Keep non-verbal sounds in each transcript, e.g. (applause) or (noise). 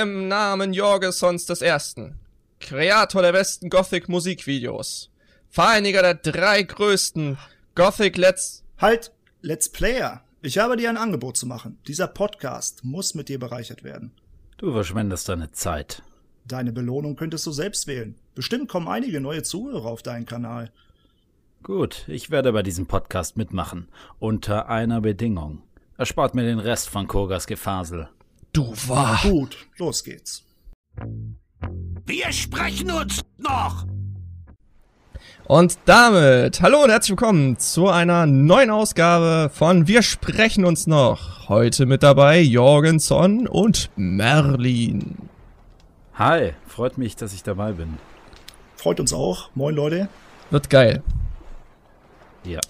Im Namen Jorgesons des Ersten, Kreator der besten Gothic-Musikvideos, Vereiniger der drei größten Gothic Let's... Halt, Let's Player. Ich habe dir ein Angebot zu machen. Dieser Podcast muss mit dir bereichert werden. Du verschwendest deine Zeit. Deine Belohnung könntest du selbst wählen. Bestimmt kommen einige neue Zuhörer auf deinen Kanal. Gut, ich werde bei diesem Podcast mitmachen. Unter einer Bedingung. Erspart mir den Rest von Kogas Gefasel. Du wahr. Gut, los geht's. Wir sprechen uns noch! Und damit, hallo und herzlich willkommen zu einer neuen Ausgabe von Wir sprechen uns noch. Heute mit dabei Jorgenson und Merlin. Hi, freut mich, dass ich dabei bin. Freut uns auch. Moin Leute. Wird geil. Ja.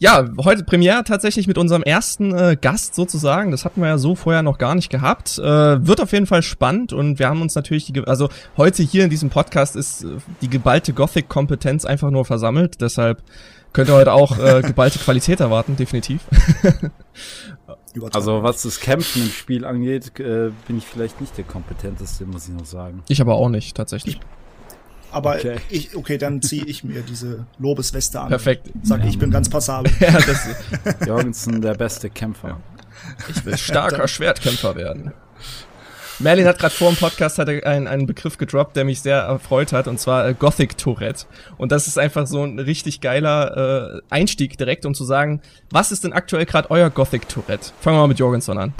Ja, heute Premiere tatsächlich mit unserem ersten äh, Gast sozusagen. Das hatten wir ja so vorher noch gar nicht gehabt. Äh, wird auf jeden Fall spannend und wir haben uns natürlich, die, also heute hier in diesem Podcast ist äh, die geballte Gothic-Kompetenz einfach nur versammelt. Deshalb könnt ihr heute auch äh, (laughs) geballte Qualität erwarten, definitiv. (laughs) also was das Kämpfen im Spiel angeht, äh, bin ich vielleicht nicht der kompetenteste, muss ich noch sagen. Ich aber auch nicht, tatsächlich. Ich aber okay, ich, okay dann ziehe ich mir diese Lobesweste an. Perfekt. Sag, ja. ich bin ganz passabel. (laughs) ja, das (laughs) Jorgensen, der beste Kämpfer. Ich will starker Schwertkämpfer werden. Merlin hat gerade vor dem Podcast hat einen, einen Begriff gedroppt, der mich sehr erfreut hat, und zwar äh, Gothic Tourette. Und das ist einfach so ein richtig geiler äh, Einstieg direkt, um zu sagen, was ist denn aktuell gerade euer Gothic Tourette? Fangen wir mal mit Jorgenson an.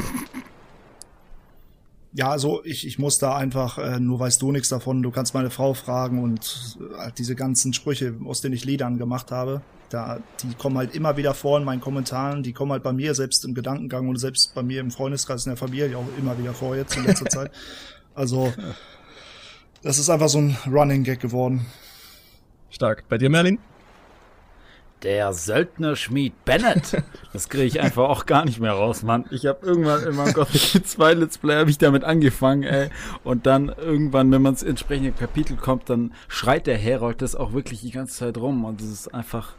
Ja, also ich, ich muss da einfach, äh, nur weißt du nichts davon, du kannst meine Frau fragen und äh, diese ganzen Sprüche, aus denen ich Liedern gemacht habe, da, die kommen halt immer wieder vor in meinen Kommentaren, die kommen halt bei mir selbst im Gedankengang und selbst bei mir im Freundeskreis in der Familie auch immer wieder vor jetzt in letzter (laughs) Zeit. Also, das ist einfach so ein Running Gag geworden. Stark. Bei dir, Merlin? Der Söldnerschmied Bennett. Das kriege ich einfach auch gar nicht mehr raus, Mann. Ich habe irgendwann in meinem Gothic 2 Let's Play habe ich damit angefangen, ey. Und dann irgendwann, wenn man ins entsprechende Kapitel kommt, dann schreit der Herold das auch wirklich die ganze Zeit rum. Und das ist einfach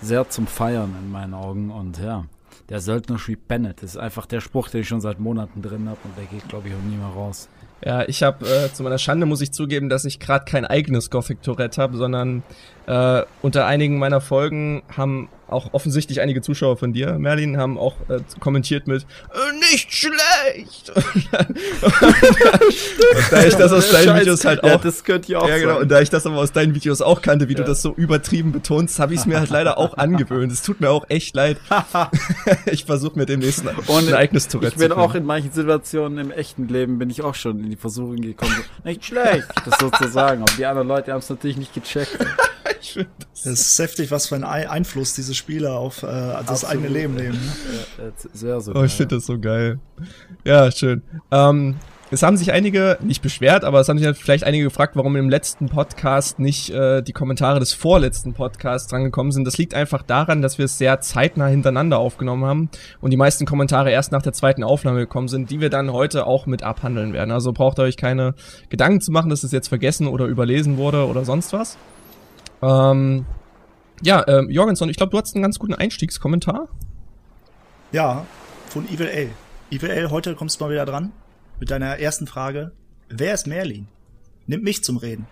sehr zum Feiern in meinen Augen. Und ja, der Söldnerschmied Bennett ist einfach der Spruch, den ich schon seit Monaten drin habe. Und der geht, glaube ich, auch nie mehr raus. Ja, ich habe äh, zu meiner Schande muss ich zugeben, dass ich gerade kein eigenes Gothic Tourette habe, sondern äh, unter einigen meiner Folgen haben auch offensichtlich einige Zuschauer von dir, Merlin, haben auch äh, kommentiert mit äh, nicht schlecht. und, (laughs) dann, und da ich das aus deinen Scheiß. Videos halt auch, ja, das könnte ich auch ja, genau, und da ich das aber aus deinen Videos auch kannte, wie ja. du das so übertrieben betonst, habe ich es mir halt leider auch angewöhnt. Es tut mir auch echt leid. (laughs) ich versuche mir demnächst ein, ein eigenes Tourette zu Ich bin auch in manchen Situationen im echten Leben bin ich auch schon in die Versuchung gekommen, nicht schlecht, das sozusagen. Aber die anderen Leute haben es natürlich nicht gecheckt. (laughs) ich finde das. Es ist heftig, was für einen Einfluss diese Spieler auf äh, das Absolut. eigene Leben nehmen. Ne? Ja, sehr so. Oh, ich finde das so geil. Ja, schön. Ähm, es haben sich einige nicht beschwert, aber es haben sich vielleicht einige gefragt, warum im letzten Podcast nicht äh, die Kommentare des vorletzten Podcasts drangekommen sind. Das liegt einfach daran, dass wir es sehr zeitnah hintereinander aufgenommen haben und die meisten Kommentare erst nach der zweiten Aufnahme gekommen sind, die wir dann heute auch mit abhandeln werden. Also braucht ihr euch keine Gedanken zu machen, dass es jetzt vergessen oder überlesen wurde oder sonst was. Ähm, ja, ähm, Jorgenson, ich glaube, du hast einen ganz guten Einstiegskommentar. Ja, von Evil L. Evil L, heute kommst du mal wieder dran mit deiner ersten Frage. Wer ist Merlin? Nimm mich zum Reden.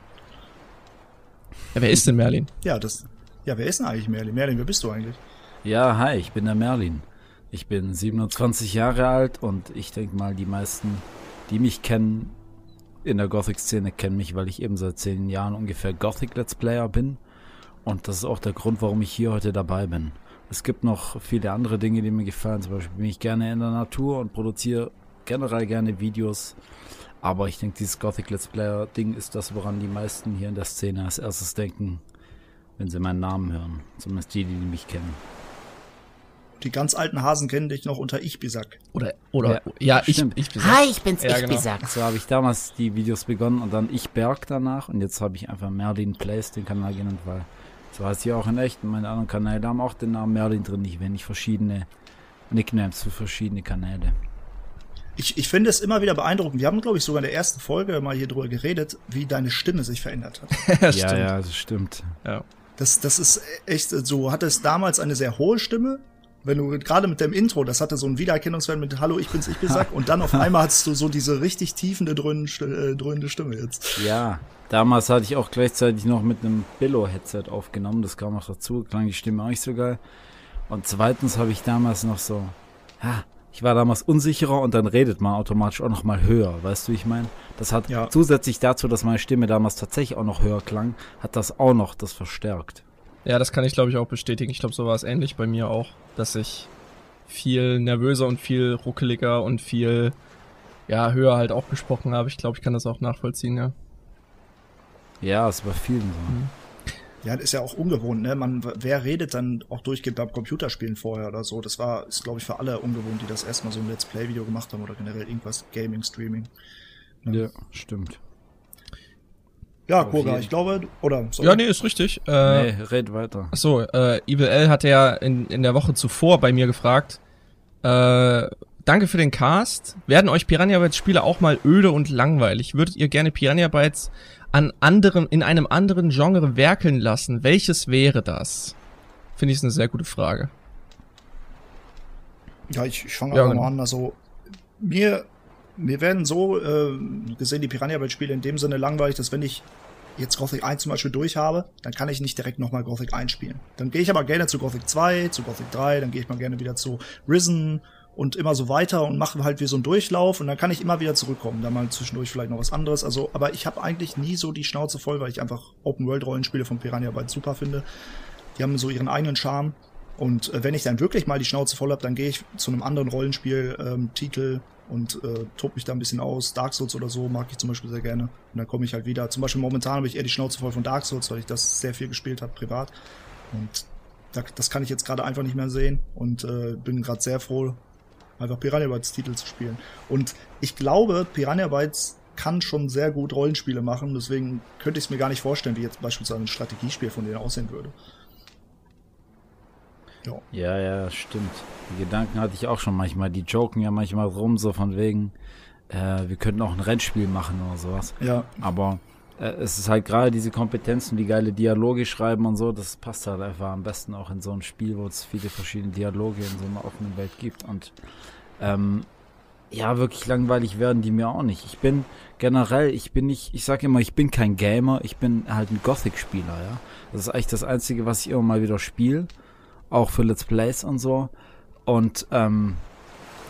Ja, wer ist denn Merlin? Ja, das. Ja, wer ist denn eigentlich Merlin? Merlin, wer bist du eigentlich? Ja, hi, ich bin der Merlin. Ich bin 27 Jahre alt und ich denke mal, die meisten, die mich kennen, in der Gothic-Szene kennen mich, weil ich eben seit zehn Jahren ungefähr Gothic-Let's Player bin. Und das ist auch der Grund, warum ich hier heute dabei bin. Es gibt noch viele andere Dinge, die mir gefallen. Zum Beispiel bin ich gerne in der Natur und produziere generell gerne Videos. Aber ich denke, dieses Gothic Let's Player Ding ist das, woran die meisten hier in der Szene als erstes denken, wenn sie meinen Namen hören. Zumindest die, die mich kennen. Die ganz alten Hasen kennen dich noch unter Ich Bisack. Oder, oder, ja, ja ich, ich Bisack. Hi, ich bin's, ja, Ich genau. So habe ich damals die Videos begonnen und dann Ich Berg danach und jetzt habe ich einfach Merlin Plays den Kanal genannt, weil so heißt hier auch in echt. Meine anderen Kanäle haben auch den Namen Merlin drin. Ich will nicht verschiedene Nicknames für verschiedene Kanäle. Ich, ich finde es immer wieder beeindruckend. Wir haben, glaube ich, sogar in der ersten Folge mal hier drüber geredet, wie deine Stimme sich verändert hat. (laughs) ja, ja, ja, das stimmt. Ja. Das, das ist echt so. Hatte es damals eine sehr hohe Stimme wenn du gerade mit dem Intro, das hatte so einen Wiedererkennungswert mit Hallo, ich bin's, ich bin (laughs) Sack und dann auf einmal hattest du so diese richtig tiefende, dröhnende, äh, dröhnende Stimme jetzt. Ja, damals hatte ich auch gleichzeitig noch mit einem Billo-Headset aufgenommen, das kam noch dazu, klang die Stimme auch nicht so geil. Und zweitens habe ich damals noch so, ja, ich war damals unsicherer und dann redet man automatisch auch noch mal höher, weißt du, wie ich meine? Das hat ja. zusätzlich dazu, dass meine Stimme damals tatsächlich auch noch höher klang, hat das auch noch das verstärkt. Ja, das kann ich glaube ich auch bestätigen. Ich glaube, so war es ähnlich bei mir auch, dass ich viel nervöser und viel ruckeliger und viel ja, höher halt auch gesprochen habe. Ich glaube, ich kann das auch nachvollziehen, ja. Ja, es war vielen so. Mhm. Ja, das ist ja auch ungewohnt, ne? Man, wer redet dann auch durchgehend beim Computerspielen vorher oder so? Das war, ist glaube ich für alle ungewohnt, die das erstmal so ein Let's Play-Video gemacht haben oder generell irgendwas Gaming, Streaming. Ne? Ja, stimmt. Ja, Kurga, ich glaube, oder? Sorry. Ja, nee, ist richtig. Äh, nee, red weiter. Achso, äh, Evil L hatte ja in, in der Woche zuvor bei mir gefragt, äh, danke für den Cast. Werden euch Piranha Bytes Spiele auch mal öde und langweilig? Würdet ihr gerne Piranha Bytes an anderen, in einem anderen Genre werkeln lassen, welches wäre das? Finde ich eine sehr gute Frage. Ja, ich, ich fange ja, mal genau. an. Also, mir, mir werden so äh, gesehen die Piranha-Bytes-Spiele in dem Sinne langweilig, dass wenn ich jetzt Gothic 1 zum Beispiel durch habe, dann kann ich nicht direkt nochmal Gothic 1 spielen. Dann gehe ich aber gerne zu Gothic 2, zu Gothic 3, dann gehe ich mal gerne wieder zu Risen und immer so weiter und mache halt wie so einen Durchlauf und dann kann ich immer wieder zurückkommen, da mal zwischendurch vielleicht noch was anderes. Also, aber ich habe eigentlich nie so die Schnauze voll, weil ich einfach Open World Rollenspiele von Piranha Bytes super finde. Die haben so ihren eigenen Charme und äh, wenn ich dann wirklich mal die Schnauze voll habe, dann gehe ich zu einem anderen Rollenspiel ähm, Titel und äh, tob mich da ein bisschen aus. Dark Souls oder so mag ich zum Beispiel sehr gerne und dann komme ich halt wieder. Zum Beispiel momentan habe ich eher die Schnauze voll von Dark Souls, weil ich das sehr viel gespielt habe privat und das kann ich jetzt gerade einfach nicht mehr sehen und äh, bin gerade sehr froh, einfach Piranha Bytes Titel zu spielen. Und ich glaube, Piranha Bytes kann schon sehr gut Rollenspiele machen, deswegen könnte ich es mir gar nicht vorstellen, wie jetzt beispielsweise ein Strategiespiel von denen aussehen würde. Ja. ja, ja, stimmt. Die Gedanken hatte ich auch schon manchmal. Die joken ja manchmal rum, so von wegen, äh, wir könnten auch ein Rennspiel machen oder sowas. Ja. Aber äh, es ist halt gerade diese Kompetenzen, die geile Dialoge schreiben und so, das passt halt einfach am besten auch in so ein Spiel, wo es viele verschiedene Dialoge in so einer offenen Welt gibt. Und ähm, ja, wirklich langweilig werden die mir auch nicht. Ich bin generell, ich bin nicht, ich sag immer, ich bin kein Gamer, ich bin halt ein Gothic-Spieler, ja. Das ist eigentlich das Einzige, was ich immer mal wieder spiele. Auch für Let's Plays und so. Und ähm,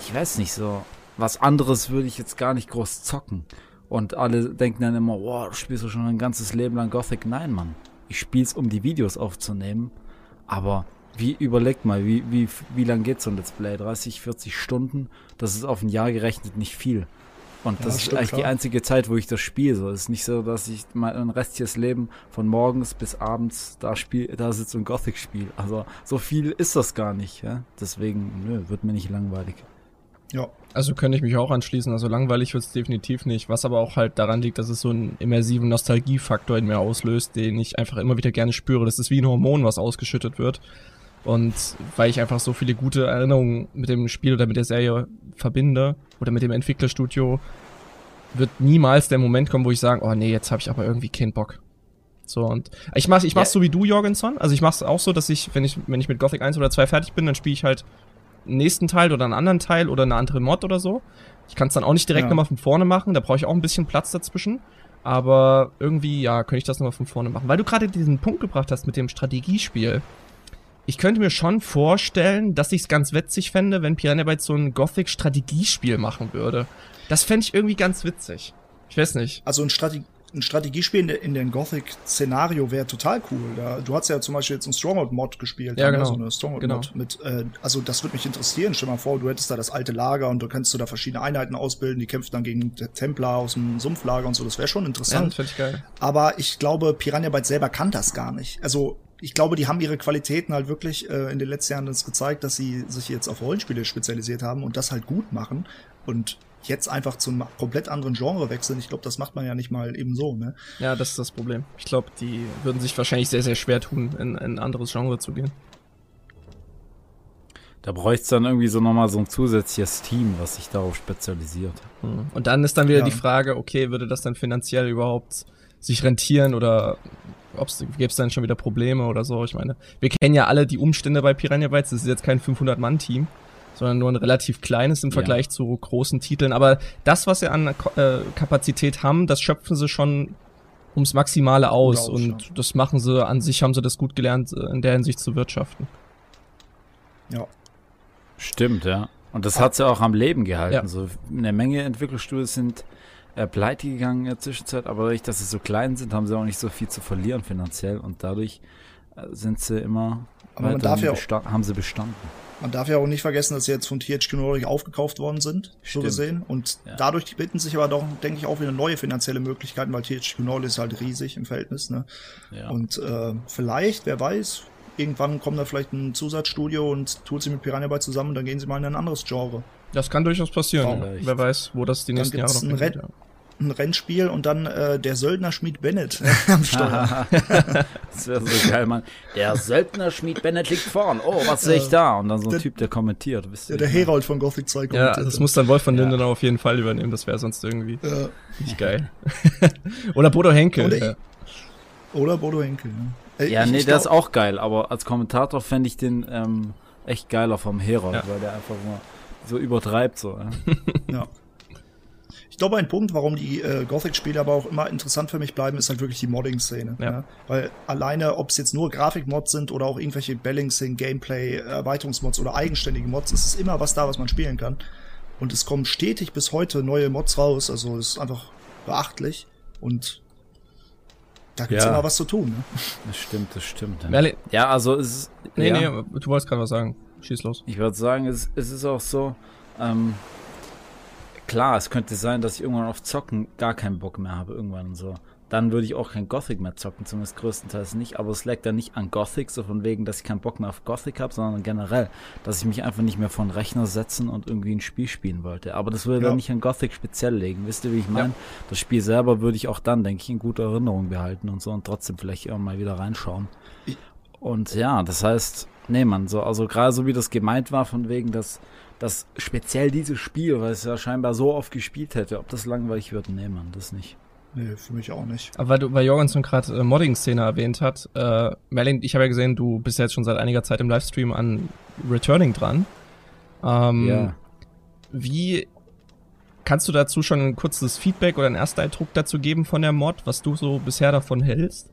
ich weiß nicht so, was anderes würde ich jetzt gar nicht groß zocken. Und alle denken dann immer, wow, du spielst du schon ein ganzes Leben lang Gothic. Nein, Mann. Ich spiel's, um die Videos aufzunehmen. Aber wie, überlegt mal, wie, wie, wie lang geht so ein Let's Play? 30, 40 Stunden? Das ist auf ein Jahr gerechnet nicht viel. Und das ja, ist eigentlich klar. die einzige Zeit, wo ich das spiele. So, es ist nicht so, dass ich mein restliches Leben von morgens bis abends da spiel, da sitze und Gothic spiele. Also so viel ist das gar nicht. Ja? Deswegen, nö, wird mir nicht langweilig. Ja. Also könnte ich mich auch anschließen. Also langweilig wird es definitiv nicht. Was aber auch halt daran liegt, dass es so einen immersiven Nostalgiefaktor in mir auslöst, den ich einfach immer wieder gerne spüre. Das ist wie ein Hormon, was ausgeschüttet wird. Und weil ich einfach so viele gute Erinnerungen mit dem Spiel oder mit der Serie verbinde oder mit dem Entwicklerstudio, wird niemals der Moment kommen, wo ich sage, oh nee, jetzt habe ich aber irgendwie keinen Bock. So und ich mach ich mach's yeah. so wie du Jorgenson, also ich mach's auch so, dass ich wenn ich wenn ich mit Gothic 1 oder 2 fertig bin, dann spiele ich halt nächsten Teil oder einen anderen Teil oder eine andere Mod oder so. Ich kann es dann auch nicht direkt ja. nochmal von vorne machen, da brauche ich auch ein bisschen Platz dazwischen. Aber irgendwie, ja, könnte ich das nochmal von vorne machen. Weil du gerade diesen Punkt gebracht hast mit dem Strategiespiel. Ich könnte mir schon vorstellen, dass ich es ganz witzig fände, wenn Piranha Bytes so ein Gothic-Strategiespiel machen würde. Das fände ich irgendwie ganz witzig. Ich weiß nicht. Also ein Strategie ein Strategiespiel in, in den Gothic-Szenario wäre total cool. Da, du hast ja zum Beispiel jetzt ein Stronghold-Mod gespielt. Ja, ne? genau. So eine Stronghold-Mod genau. mit, äh, also das würde mich interessieren. Stell mal vor, du hättest da das alte Lager und du kannst du da verschiedene Einheiten ausbilden, die kämpfen dann gegen Templar aus dem Sumpflager und so. Das wäre schon interessant. Ja, das ich geil. Aber ich glaube, Piranha Bytes selber kann das gar nicht. Also ich glaube, die haben ihre Qualitäten halt wirklich äh, in den letzten Jahren das gezeigt, dass sie sich jetzt auf Rollenspiele spezialisiert haben und das halt gut machen. Und jetzt einfach zu einem komplett anderen Genre wechseln, ich glaube, das macht man ja nicht mal eben so, ne? Ja, das ist das Problem. Ich glaube, die würden sich wahrscheinlich sehr, sehr schwer tun, in, in ein anderes Genre zu gehen. Da bräuchte es dann irgendwie so nochmal so ein zusätzliches Team, was sich darauf spezialisiert. Hm. Und dann ist dann wieder ja. die Frage, okay, würde das dann finanziell überhaupt sich rentieren oder gäbe es dann schon wieder Probleme oder so. Ich meine, wir kennen ja alle die Umstände bei Piranha Bytes. Das ist jetzt kein 500-Mann-Team, sondern nur ein relativ kleines im Vergleich ja. zu großen Titeln. Aber das, was sie an äh, Kapazität haben, das schöpfen sie schon ums Maximale aus. Und das machen sie an sich, haben sie das gut gelernt, äh, in der Hinsicht zu wirtschaften. Ja. Stimmt, ja. Und das hat sie auch am Leben gehalten. Ja. So eine Menge Entwicklungsstudios sind äh, pleite gegangen in der Zwischenzeit, aber dadurch, dass sie so klein sind, haben sie auch nicht so viel zu verlieren finanziell und dadurch äh, sind sie immer aber man darf ja auch, haben sie bestanden. Man darf ja auch nicht vergessen, dass sie jetzt von THQ Nordic aufgekauft worden sind, Stimmt. so gesehen. Und ja. dadurch bitten sich aber doch, denke ich, auch wieder neue finanzielle Möglichkeiten, weil THQ Nordic ist halt riesig im Verhältnis. Ne? Ja. Und äh, vielleicht, wer weiß, irgendwann kommt da vielleicht ein Zusatzstudio und tut sie mit Piranha Bytes zusammen und dann gehen sie mal in ein anderes Genre. Das kann durchaus passieren. Wer weiß, wo das die nächsten Jahre noch ein, Ren ja. Ein Rennspiel und dann äh, der Söldnerschmied Bennett (laughs) am Steuer. (laughs) das wäre so geil, Mann. Der Söldnerschmied Bennett liegt vorn. Oh, was sehe ich da? Und dann so ein der, Typ, der kommentiert. Wisst ja, der Herold von Gothic 2 kommentiert. Ja, das muss dann Wolf von Linden ja. auf jeden Fall übernehmen. Das wäre sonst irgendwie ja. nicht geil. (laughs) Oder Bodo Henke. Oder, ja. Oder Bodo Henke, ja. Äh, ja, ich, nee, ich der ist auch geil, aber als Kommentator fände ich den ähm, echt geiler vom Herold, ja. weil der einfach nur so übertreibt so. Ja. Ich glaube, ein Punkt, warum die äh, Gothic-Spiele aber auch immer interessant für mich bleiben, ist halt wirklich die Modding-Szene. Ja. ja. Weil alleine, ob es jetzt nur Grafik-Mods sind oder auch irgendwelche Balancing, Gameplay, Erweiterungsmods oder eigenständige Mods, ist es immer was da, was man spielen kann. Und es kommen stetig bis heute neue Mods raus, also es ist einfach beachtlich. Und da gibt's ja. immer was zu tun. Ne? Das stimmt, das stimmt. Ja, also es ist. Nee, ja. nee, du wolltest gerade was sagen. Schieß los. Ich würde sagen, es, es ist auch so, ähm, klar, es könnte sein, dass ich irgendwann auf Zocken gar keinen Bock mehr habe, irgendwann so. Dann würde ich auch kein Gothic mehr zocken, zumindest größtenteils nicht. Aber es lag dann nicht an Gothic, so von wegen, dass ich keinen Bock mehr auf Gothic habe, sondern generell, dass ich mich einfach nicht mehr vor den Rechner setzen und irgendwie ein Spiel spielen wollte. Aber das würde ja. dann nicht an Gothic speziell legen. Wisst ihr, wie ich meine? Ja. Das Spiel selber würde ich auch dann, denke ich, in guter Erinnerung behalten und so und trotzdem vielleicht immer mal wieder reinschauen. Und ja, das heißt, Nee, man, so, also gerade so wie das gemeint war, von wegen, dass, dass speziell dieses Spiel, weil es ja scheinbar so oft gespielt hätte, ob das langweilig wird, nee, man, das nicht. Nee, für mich auch nicht. Aber weil, du, weil Jorgensen gerade äh, Modding-Szene erwähnt hat, äh, Merlin, ich habe ja gesehen, du bist ja jetzt schon seit einiger Zeit im Livestream an Returning dran. Ähm, ja. Wie kannst du dazu schon ein kurzes Feedback oder einen Ersteindruck dazu geben von der Mod, was du so bisher davon hältst?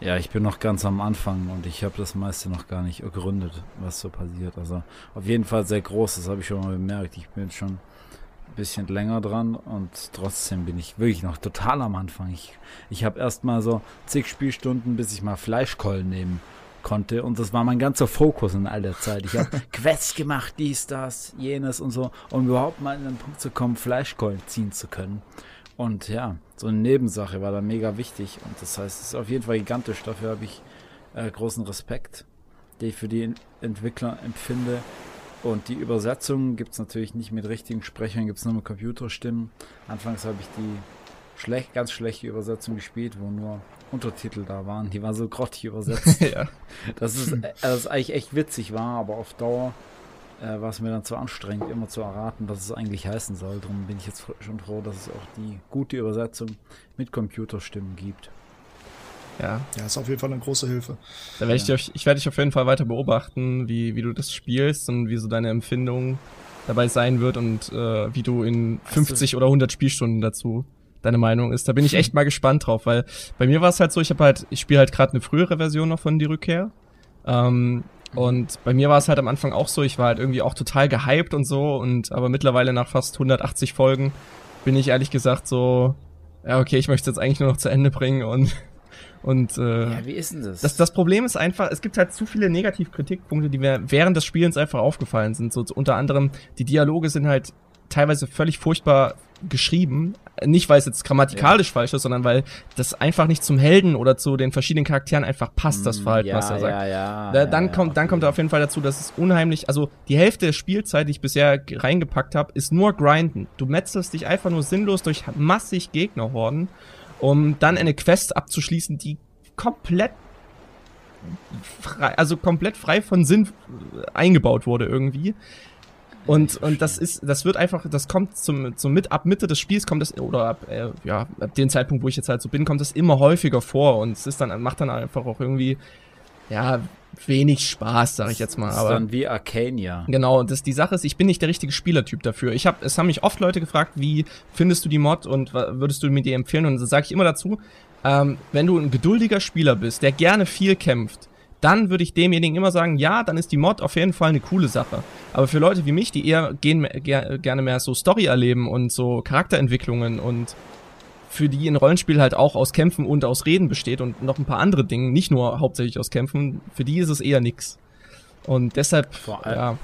Ja, ich bin noch ganz am Anfang und ich habe das meiste noch gar nicht ergründet, was so passiert. Also auf jeden Fall sehr groß, das habe ich schon mal bemerkt. Ich bin schon ein bisschen länger dran und trotzdem bin ich wirklich noch total am Anfang. Ich, ich habe erst mal so zig Spielstunden, bis ich mal Fleischkollen nehmen konnte und das war mein ganzer Fokus in all der Zeit. Ich habe (laughs) Quests gemacht, dies, das, jenes und so, um überhaupt mal in den Punkt zu kommen, Fleischkollen ziehen zu können. Und ja, so eine Nebensache war da mega wichtig. Und das heißt, es ist auf jeden Fall gigantisch. Dafür habe ich äh, großen Respekt, den ich für die Entwickler empfinde. Und die Übersetzung gibt es natürlich nicht mit richtigen Sprechern, gibt es nur mit Computerstimmen. Anfangs habe ich die schlecht, ganz schlechte Übersetzung gespielt, wo nur Untertitel da waren. Die war so grottig übersetzt. (laughs) ja. Das ist, äh, das ist eigentlich echt witzig war, aber auf Dauer äh, war es mir dann zu anstrengend, immer zu erraten, was es eigentlich heißen soll. Darum bin ich jetzt schon froh, dass es auch die gute Übersetzung mit Computerstimmen gibt. Ja. Ja, ist auf jeden Fall eine große Hilfe. Da werde ich, ja. dich, ich werde dich auf jeden Fall weiter beobachten, wie, wie du das spielst und wie so deine Empfindung dabei sein wird und äh, wie du in 50 oder 100 Spielstunden dazu deine Meinung ist. Da bin ich echt mal gespannt drauf, weil bei mir war es halt so, ich habe halt, ich spiele halt gerade eine frühere Version noch von Die Rückkehr. Ähm, und bei mir war es halt am Anfang auch so, ich war halt irgendwie auch total gehypt und so und aber mittlerweile nach fast 180 Folgen bin ich ehrlich gesagt so, ja okay, ich möchte es jetzt eigentlich nur noch zu Ende bringen und (laughs) und äh, ja, wie ist denn das? das? Das Problem ist einfach, es gibt halt zu viele Negativkritikpunkte, die mir während des Spielens einfach aufgefallen sind. So unter anderem, die Dialoge sind halt teilweise völlig furchtbar geschrieben. Nicht, weil es jetzt grammatikalisch ja. falsch ist, sondern weil das einfach nicht zum Helden oder zu den verschiedenen Charakteren einfach passt, das mm, Verhalten, ja, was er sagt. Ja, ja, da, dann ja, kommt, dann kommt auf jeden Fall dazu, dass es unheimlich, also die Hälfte der Spielzeit, die ich bisher reingepackt habe, ist nur Grinden. Du metzelst dich einfach nur sinnlos durch massig Gegnerhorden, um dann eine Quest abzuschließen, die komplett frei, also komplett frei von Sinn eingebaut wurde irgendwie Und, und das ist, das wird einfach, das kommt zum, zum mit, ab Mitte des Spiels kommt es, oder ab, äh, ja, ab dem Zeitpunkt, wo ich jetzt halt so bin, kommt es immer häufiger vor und es ist dann, macht dann einfach auch irgendwie, ja, wenig Spaß, sag ich jetzt mal. Das aber ist dann wie Arcania. Genau, und das, die Sache ist, ich bin nicht der richtige Spielertyp dafür. Ich hab, es haben mich oft Leute gefragt, wie findest du die Mod und würdest du mir die empfehlen? Und so sage ich immer dazu, ähm, wenn du ein geduldiger Spieler bist, der gerne viel kämpft, dann würde ich demjenigen immer sagen, ja, dann ist die Mod auf jeden Fall eine coole Sache. Aber für Leute wie mich, die eher gehen, ger gerne mehr so Story erleben und so Charakterentwicklungen und für die ein Rollenspiel halt auch aus Kämpfen und aus Reden besteht und noch ein paar andere Dinge, nicht nur hauptsächlich aus Kämpfen, für die ist es eher nix. Und deshalb, Vor allem, ja. ja.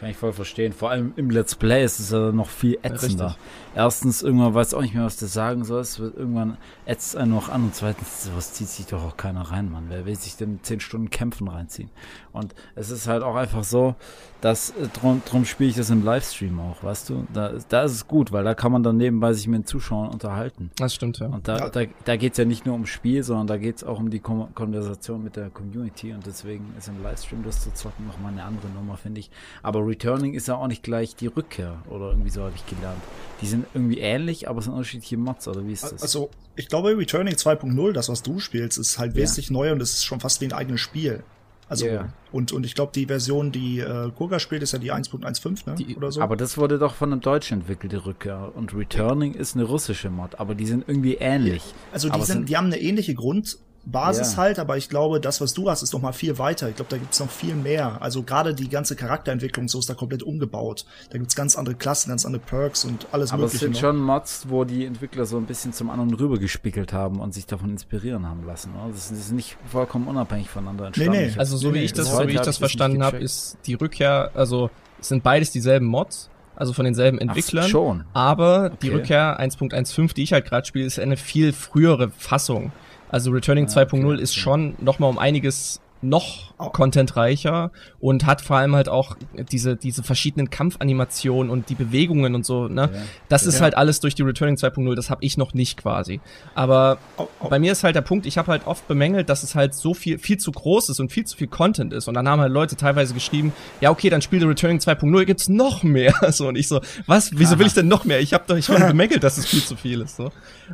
Kann ich voll verstehen. Vor allem im Let's Play ist es ja noch viel ätzender. Richtig. Erstens, irgendwann weiß auch nicht mehr, was du sagen sollst. Irgendwann ätzt einen noch an. Und zweitens, sowas zieht sich doch auch keiner rein, Mann. Wer will sich denn zehn Stunden Kämpfen reinziehen? Und es ist halt auch einfach so, dass äh, drum, drum spiele ich das im Livestream auch, weißt du? Da, da ist es gut, weil da kann man dann nebenbei sich mit den Zuschauern unterhalten. Das stimmt, ja. Und da, ja. da, da geht es ja nicht nur ums Spiel, sondern da geht es auch um die Kon Konversation mit der Community. Und deswegen ist im Livestream das zu zocken nochmal eine andere Nummer, finde ich. Aber Returning ist ja auch nicht gleich die Rückkehr oder irgendwie so habe ich gelernt. Die sind irgendwie ähnlich, aber es sind unterschiedliche Mods, oder wie ist das? Also, ich glaube, Returning 2.0, das, was du spielst, ist halt wesentlich ja. neu und es ist schon fast wie ein eigenes Spiel. Also, yeah. und, und ich glaube, die Version, die äh, Kurga spielt, ist ja die 1.15, ne? Die, oder so. Aber das wurde doch von einem Deutschen entwickelt, die Rückkehr. Und Returning ist eine russische Mod, aber die sind irgendwie ähnlich. Also, die, sind, die haben eine ähnliche Grund, Basis ja. halt, aber ich glaube, das, was du hast, ist noch mal viel weiter. Ich glaube, da gibt's noch viel mehr. Also gerade die ganze Charakterentwicklung, so ist da komplett umgebaut. Da gibt's ganz andere Klassen, ganz andere Perks und alles aber mögliche. Aber es sind noch. schon Mods, wo die Entwickler so ein bisschen zum anderen rübergespickelt haben und sich davon inspirieren haben lassen. Oder? Das ist nicht vollkommen unabhängig voneinander entstanden. Nee, nee. Also so nee, wie ich das, so wie ich das verstanden habe, ist die Rückkehr, also es sind beides dieselben Mods, also von denselben Entwicklern. Ach, schon. Aber die okay. Rückkehr 1.15, die ich halt gerade spiele, ist eine viel frühere Fassung. Also Returning ah, 2.0 okay, ist schon noch mal um einiges noch contentreicher und hat vor allem halt auch diese, diese verschiedenen Kampfanimationen und die Bewegungen und so, ne? Ja. Das ist ja. halt alles durch die Returning 2.0, das habe ich noch nicht quasi. Aber oh, oh. bei mir ist halt der Punkt, ich habe halt oft bemängelt, dass es halt so viel, viel zu groß ist und viel zu viel Content ist. Und dann haben halt Leute teilweise geschrieben, ja, okay, dann spiele Returning 2.0, gibt's noch mehr. (laughs) So, und ich so, was, wieso will ich denn noch mehr? Ich habe doch ich schon (laughs) bemängelt, dass es viel zu viel ist. So.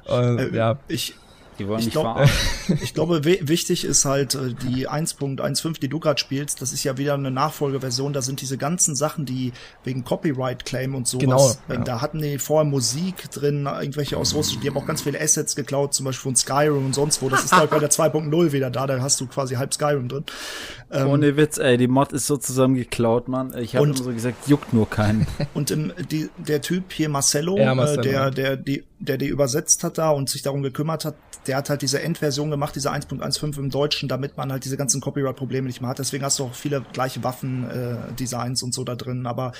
Äh, äh, ja. Ich, die wollen ich glaub, (laughs) Ich glaube, wichtig ist halt äh, die 1.15, die du gerade spielst. Das ist ja wieder eine Nachfolgeversion. Da sind diese ganzen Sachen, die wegen Copyright-Claim und sowas. Genau, ja. Da hatten die vorher Musik drin, irgendwelche aus Russland. Die haben auch ganz viele Assets geklaut, zum Beispiel von Skyrim und sonst wo. Das ist halt bei der 2.0 wieder da. Da hast du quasi halb Skyrim drin. Ähm, Ohne Witz, ey. Die Mod ist so zusammen geklaut, Mann. Ich habe immer so gesagt, juckt nur keinen. (laughs) Und im, die, der Typ hier, Marcello, ja, Marcello. Äh, der, der, die, der die übersetzt hat da und sich darum gekümmert hat, der hat halt diese Endversion gemacht, diese 1.15 im Deutschen, damit man halt diese ganzen Copyright-Probleme nicht mehr hat. Deswegen hast du auch viele gleiche Waffen-Designs äh, und so da drin. Aber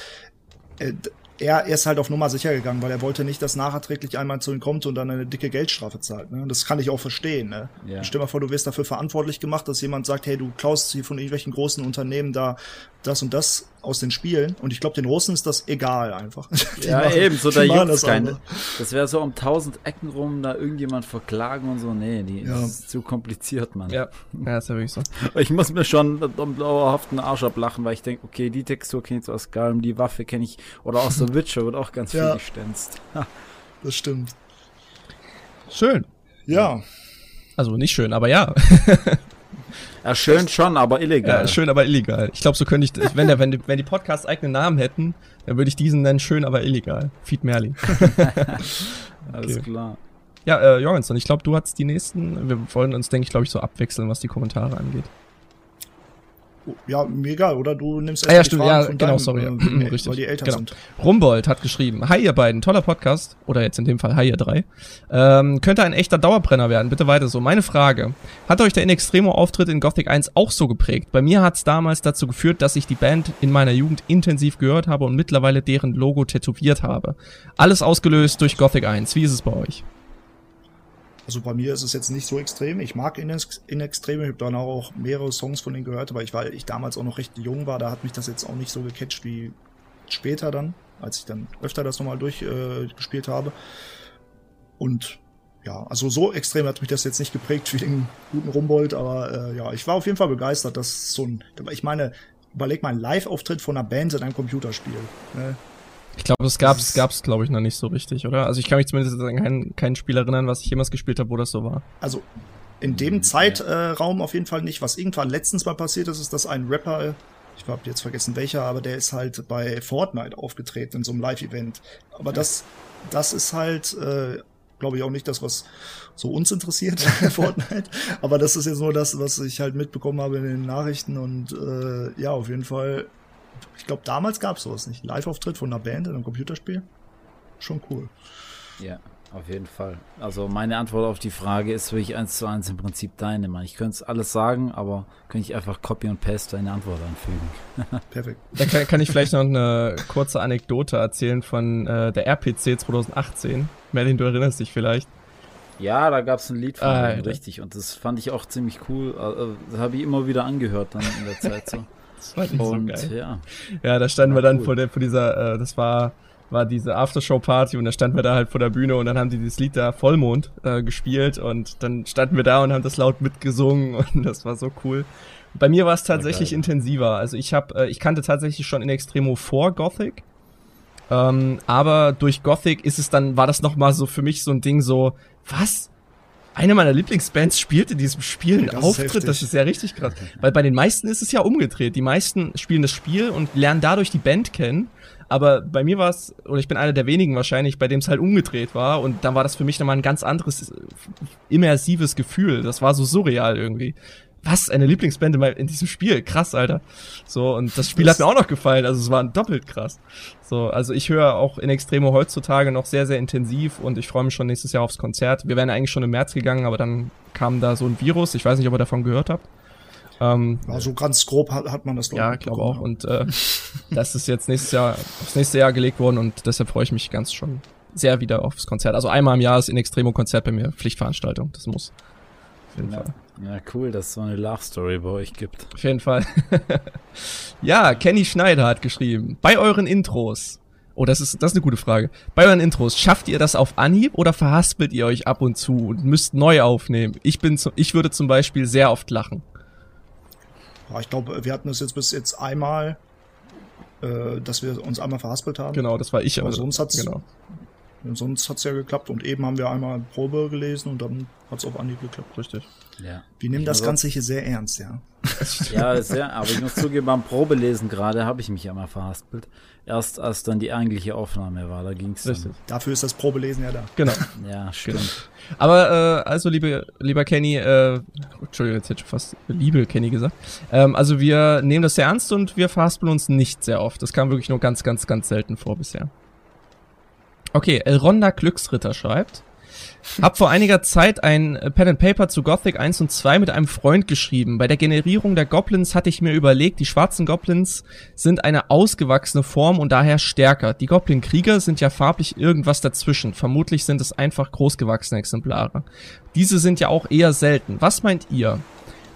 äh, er, er ist halt auf Nummer sicher gegangen, weil er wollte nicht, dass nachträglich einmal zu ihm kommt und dann eine dicke Geldstrafe zahlt. Ne? Das kann ich auch verstehen. Ne? Ja. Stell mal vor, du wirst dafür verantwortlich gemacht, dass jemand sagt, hey, du klaust hier von irgendwelchen großen Unternehmen da das und das aus den Spielen. Und ich glaube, den Russen ist das egal einfach. (laughs) Die ja, machen, eben, so da juckt's keine. Das wäre so um tausend Ecken rum, da irgendjemand verklagen und so. Nee, die ja. ist zu kompliziert, Mann. Ja, ja ist ja wirklich so. (laughs) Ich muss mir schon am dauerhaften Arsch ablachen, weil ich denke, okay, die Textur kenne ich so aus Skyrim, die Waffe kenne ich, oder aus The (laughs) Witcher wird auch ganz viel ja. gestänzt. das stimmt. Schön. Ja. Also nicht schön, aber ja. Ja, schön schon, aber illegal. Ja, schön, aber illegal. Ich glaube, so könnte ich, wenn, der, wenn, die, wenn die Podcasts eigenen Namen hätten, dann würde ich diesen nennen, schön, aber illegal. Feed Merlin. (laughs) Alles okay. klar. Ja, äh, Jorgensen, ich glaube, du hattest die nächsten. Wir wollen uns, denke ich, glaube ich, so abwechseln, was die Kommentare angeht. Ja, mir egal, oder? Du nimmst erst ah, ja, stimmt, ja, genau, deinem, sorry. Äh, (clears throat) Richtig. Weil die älter genau. sind. Rumbold hat geschrieben, Hi ihr beiden, toller Podcast, oder jetzt in dem Fall Hi ihr drei, ähm, könnte ein echter Dauerbrenner werden, bitte weiter so. Meine Frage, hat euch der In Extremo Auftritt in Gothic 1 auch so geprägt? Bei mir hat es damals dazu geführt, dass ich die Band in meiner Jugend intensiv gehört habe und mittlerweile deren Logo tätowiert habe. Alles ausgelöst durch Gothic 1, wie ist es bei euch? Also bei mir ist es jetzt nicht so extrem. Ich mag in, in Extreme. Ich habe dann auch mehrere Songs von denen gehört, aber ich, weil ich damals auch noch recht jung war, da hat mich das jetzt auch nicht so gecatcht wie später dann, als ich dann öfter das nochmal durchgespielt äh, habe. Und ja, also so extrem hat mich das jetzt nicht geprägt wie den guten Rumbold, aber äh, ja, ich war auf jeden Fall begeistert, dass so ein, ich meine, überleg mal, ein Live-Auftritt von einer Band in einem Computerspiel. Ne? Ich glaube, es gab's, es gab's, glaube ich, noch nicht so richtig, oder? Also ich kann mich zumindest an kein, kein Spiel erinnern, was ich jemals gespielt habe, wo das so war. Also in dem Zeitraum auf jeden Fall nicht. Was irgendwann letztens mal passiert ist, ist, dass ein Rapper, ich habe jetzt vergessen welcher, aber der ist halt bei Fortnite aufgetreten in so einem Live-Event. Aber das, das ist halt, äh, glaube ich, auch nicht das, was so uns interessiert, (laughs) Fortnite. Aber das ist jetzt nur das, was ich halt mitbekommen habe in den Nachrichten. Und äh, ja, auf jeden Fall, ich glaube, damals gab es sowas nicht. Live-Auftritt von einer Band in einem Computerspiel. Schon cool. Ja. Auf jeden Fall. Also meine Antwort auf die Frage ist wirklich eins zu eins im Prinzip deine, Mann. Ich könnte es alles sagen, aber könnte ich einfach Copy und Paste deine Antwort anfügen. (laughs) Perfekt. Da kann, kann, ich vielleicht noch eine kurze Anekdote erzählen von äh, der RPC 2018. Merlin, du erinnerst dich vielleicht. Ja, da gab es ein Lied von ah, ihm, richtig. Und das fand ich auch ziemlich cool. Also, das habe ich immer wieder angehört dann in der Zeit so. (laughs) das war nicht und, so geil. Ja. ja, da standen wir dann cool. vor, der, vor dieser, äh, das war war diese Aftershow-Party und da standen wir da halt vor der Bühne und dann haben die dieses Lied da Vollmond äh, gespielt und dann standen wir da und haben das laut mitgesungen (laughs) und das war so cool. Bei mir war es tatsächlich intensiver. Also ich habe, äh, ich kannte tatsächlich schon in Extremo vor Gothic, ähm, aber durch Gothic ist es dann, war das noch mal so für mich so ein Ding so, was? Eine meiner Lieblingsbands spielt in diesem Spiel einen das Auftritt, ist das ist ja richtig krass. Weil bei den meisten ist es ja umgedreht. Die meisten spielen das Spiel und lernen dadurch die Band kennen aber bei mir war es, oder ich bin einer der wenigen wahrscheinlich, bei dem es halt umgedreht war. Und dann war das für mich nochmal ein ganz anderes, immersives Gefühl. Das war so surreal irgendwie. Was? Eine Lieblingsband in, in diesem Spiel? Krass, Alter. So, und das Spiel das hat mir auch noch gefallen. Also es war doppelt krass. So, also ich höre auch in Extremo heutzutage noch sehr, sehr intensiv und ich freue mich schon nächstes Jahr aufs Konzert. Wir wären eigentlich schon im März gegangen, aber dann kam da so ein Virus. Ich weiß nicht, ob ihr davon gehört habt. Ähm, also ganz grob hat, hat man das Ja, ich glaube auch. Und äh, das ist jetzt nächstes Jahr aufs nächste Jahr gelegt worden und deshalb freue ich mich ganz schon sehr wieder aufs Konzert. Also einmal im Jahr ist in Extremo Konzert bei mir Pflichtveranstaltung. Das muss. Auf jeden ja. Fall. Ja, cool, dass es so eine Love Story bei euch gibt. Auf jeden Fall. (laughs) ja, Kenny Schneider hat geschrieben, bei euren Intros. Oh, das ist, das ist eine gute Frage. Bei euren Intros, schafft ihr das auf Anhieb oder verhaspelt ihr euch ab und zu und müsst neu aufnehmen? Ich bin, ich würde zum Beispiel sehr oft lachen. Ja, ich glaube, wir hatten es jetzt bis jetzt einmal, äh, dass wir uns einmal verhaspelt haben. Genau, das war ich. Aber sonst hat's, genau. sonst hat's ja geklappt. Und eben haben wir einmal Probe gelesen und dann hat's auf Anhieb geklappt. Richtig. Ja. Wir nehmen das Ganze hier sehr ernst, ja. (laughs) ja, sehr, aber ich muss zugeben, beim Probelesen gerade habe ich mich einmal verhaspelt. Erst als dann die eigentliche Aufnahme war, da ging's Richtig. Dann. Dafür ist das Probelesen ja da. Genau. Ja, stimmt. Genau. (laughs) Aber äh, also, liebe, lieber Kenny, äh, Entschuldigung, jetzt hätte ich fast liebe Kenny gesagt. Ähm, also wir nehmen das sehr ernst und wir verhaspeln uns nicht sehr oft. Das kam wirklich nur ganz, ganz, ganz selten vor bisher. Okay, Elronda Glücksritter schreibt. Hab vor einiger Zeit ein Pen and Paper zu Gothic 1 und 2 mit einem Freund geschrieben. Bei der Generierung der Goblins hatte ich mir überlegt, die schwarzen Goblins sind eine ausgewachsene Form und daher stärker. Die Goblin-Krieger sind ja farblich irgendwas dazwischen. Vermutlich sind es einfach großgewachsene Exemplare. Diese sind ja auch eher selten. Was meint ihr?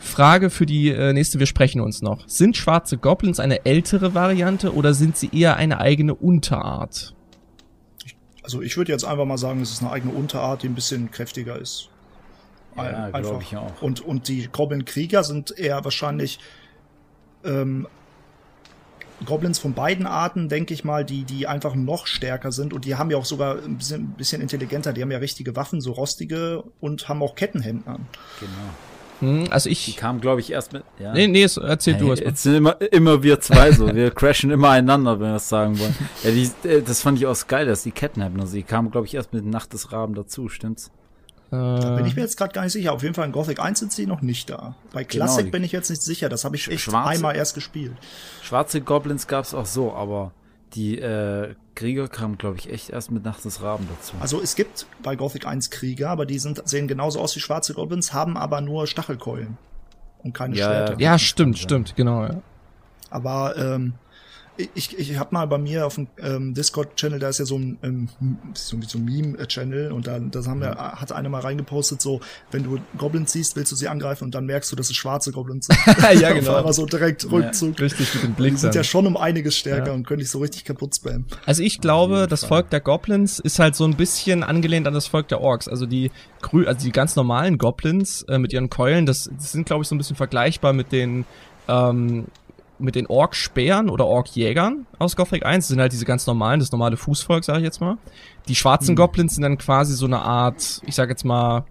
Frage für die äh, nächste, wir sprechen uns noch. Sind schwarze Goblins eine ältere Variante oder sind sie eher eine eigene Unterart? Also ich würde jetzt einfach mal sagen, es ist eine eigene Unterart, die ein bisschen kräftiger ist. Ja, glaube ich auch. Und, und die Goblin-Krieger sind eher wahrscheinlich ähm, Goblins von beiden Arten, denke ich mal, die, die einfach noch stärker sind und die haben ja auch sogar ein bisschen, ein bisschen intelligenter, die haben ja richtige Waffen, so rostige und haben auch Kettenhemden an. Genau. Hm, also ich. Die kam, glaube ich, erst mit. Ja. Nee, nee, erzähl hey, du erst mal. Jetzt sind immer, immer wir zwei so. Wir crashen immer einander, wenn wir das sagen wollen. Ja, die, äh, das fand ich auch geil, dass die Ketten haben. Also die kamen, glaube ich, erst mit Nacht des Raben dazu, stimmt's? Da bin ich mir jetzt gerade gar nicht sicher. Auf jeden Fall in Gothic 1 sind sie noch nicht da. Bei genau, Classic genau, bin ich jetzt nicht sicher. Das habe ich echt schwarze, einmal erst gespielt. Schwarze Goblins gab's auch so, aber die äh, Krieger kamen, glaube ich, echt erst mit Nacht des Raben dazu. Also es gibt bei Gothic 1 Krieger, aber die sind, sehen genauso aus wie schwarze Goblins, haben aber nur Stachelkeulen und keine ja, Schwerter. Ja, stimmt, stimmt, genau. Ja. Aber ähm, ich, ich habe mal bei mir auf dem ähm, Discord-Channel, da ist ja so ein, ähm, so, so ein Meme-Channel und da das haben wir, mhm. hat einer mal reingepostet, so, wenn du Goblins siehst, willst du sie angreifen und dann merkst du, dass es schwarze Goblins sind. (laughs) ja, genau. Aber so direkt Rückzug. Ja, richtig mit dem Blick. Die sind ja schon um einiges stärker ja. und können dich so richtig kaputt spammen. Also ich glaube, das Volk der Goblins ist halt so ein bisschen angelehnt an das Volk der Orks. Also die grü also die ganz normalen Goblins äh, mit ihren Keulen, das, das sind, glaube ich, so ein bisschen vergleichbar mit den ähm, mit den Ork-Spähern oder Ork-Jägern aus Gothic 1. Das sind halt diese ganz normalen, das normale Fußvolk, sage ich jetzt mal. Die schwarzen hm. Goblins sind dann quasi so eine Art, ich sag jetzt mal,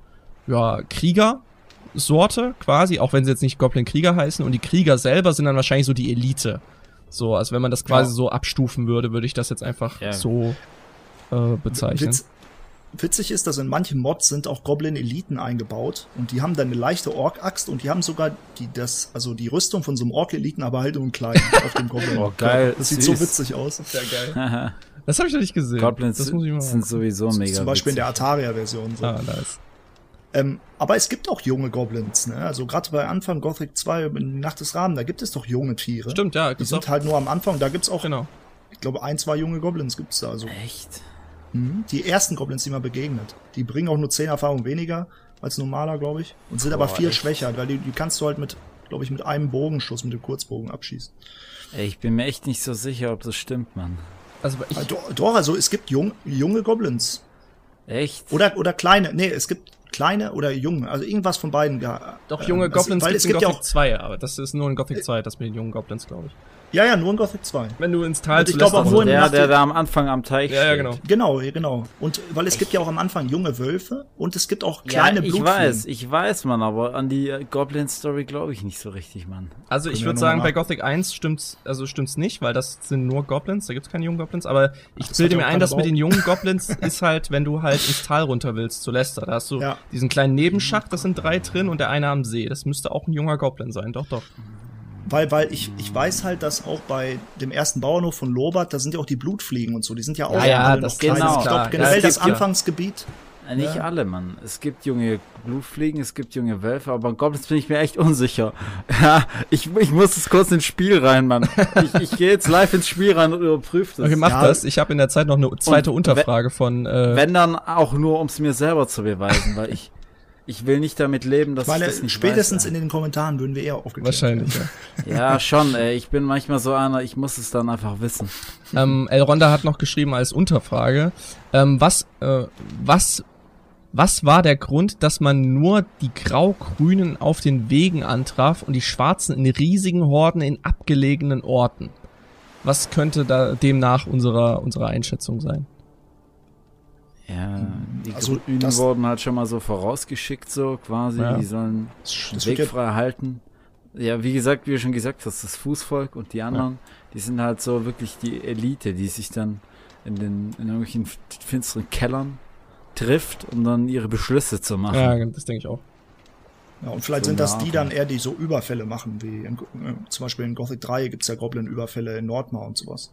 ja, Krieger-Sorte quasi, auch wenn sie jetzt nicht Goblin-Krieger heißen. Und die Krieger selber sind dann wahrscheinlich so die Elite. So, also wenn man das quasi ja. so abstufen würde, würde ich das jetzt einfach ja. so äh, bezeichnen. Witz, witzig ist, dass in manchen Mods sind auch Goblin-Eliten eingebaut und die haben dann eine leichte Ork-Axt und die haben sogar die, das, also die Rüstung von so einem Ork-Eliten, aber halt nur klein (laughs) auf dem Goblin. Oh, geil. Das sieht so witzig aus. Sehr geil. (laughs) das habe ich noch nicht gesehen. Goblins das muss ich mal sind sowieso mega Zum Beispiel witzig. in der Ataria-Version. So. Ah, nice. Ähm, aber es gibt auch junge Goblins, ne? Also gerade bei Anfang Gothic 2, Nacht des Rahmen, da gibt es doch junge Tiere. Stimmt, ja. Die sind auch. halt nur am Anfang. Da gibt's auch, genau. ich glaube, ein, zwei junge Goblins gibt's da. Also. Echt? Mhm. Die ersten Goblins, die man begegnet. Die bringen auch nur zehn Erfahrungen weniger als normaler, glaube ich. Und sind Boah, aber viel echt? schwächer, weil die, die kannst du halt mit, glaube ich, mit einem Bogenschuss, mit dem Kurzbogen abschießen. Ey, ich bin mir echt nicht so sicher, ob das stimmt, Mann. Also ich, also, doch, also es gibt jung, junge Goblins. Echt? Oder, oder kleine. Nee, es gibt kleine oder junge. Also irgendwas von beiden. Ja, Doch, junge äh, Goblins weil es gibt in Gothic ja auch 2, aber das ist nur in Gothic 2, das mit den jungen Goblins, glaube ich. Ja, ja, nur in Gothic 2. Wenn du ins Tal ich glaube auch nur in der, der da am Anfang am Teich Ja, ja, genau. Genau, genau. Und weil es Echt? gibt ja auch am Anfang junge Wölfe und es gibt auch kleine ja, ich Blutfliegen. weiß, ich weiß, man, aber an die Goblin Story glaube ich nicht so richtig, Mann. Also ich würde sagen, bei Gothic 1 stimmt's, also stimmt's nicht, weil das sind nur Goblins, da gibt's keine jungen Goblins, aber ich Ach, bilde mir ein, dass mit den jungen (laughs) Goblins ist halt, wenn du halt ins Tal runter willst, zu Lester, da hast du ja. diesen kleinen Nebenschacht, das sind drei drin und der eine am See. Das müsste auch ein junger Goblin sein, doch, doch. Weil, weil ich, ich weiß halt, dass auch bei dem ersten Bauernhof von Lobert, da sind ja auch die Blutfliegen und so, die sind ja auch ja, ja, das noch genau, Ich glaube generell das, das Anfangsgebiet. Ja. Nicht ja. alle, Mann. Es gibt junge Blutfliegen, es gibt junge Wölfe, aber Goblins bin ich mir echt unsicher. (laughs) Ja, ich, ich muss es kurz ins Spiel rein, Mann. Ich, ich gehe jetzt live ins Spiel rein und überprüfe das. Okay, mach ja. das. Ich habe in der Zeit noch eine zweite und Unterfrage von. Äh wenn dann auch nur, um es mir selber zu beweisen, weil ich ich will nicht damit leben, dass ich, meine, ich das nicht spätestens weiß, in den Kommentaren würden wir eher aufgeklärt Wahrscheinlich, ja. ja, schon, ey. Ich bin manchmal so einer, ich muss es dann einfach wissen. Ähm, Elronda hat noch geschrieben als Unterfrage, ähm, was, äh, was, was war der Grund, dass man nur die Grau-Grünen auf den Wegen antraf und die Schwarzen in riesigen Horden in abgelegenen Orten? Was könnte da demnach unserer, unserer Einschätzung sein? Ja, die also Grünen wurden halt schon mal so vorausgeschickt, so quasi. Ja. Die sollen das Weg frei halten. Ja, wie gesagt, wie du schon gesagt hast, das Fußvolk und die anderen, ja. die sind halt so wirklich die Elite, die sich dann in den in irgendwelchen finsteren Kellern trifft, um dann ihre Beschlüsse zu machen. Ja, das denke ich auch. Ja, und vielleicht so sind das die dann eher, die so Überfälle machen, wie in, äh, zum Beispiel in Gothic 3 gibt's ja Goblin-Überfälle in Nordmar und sowas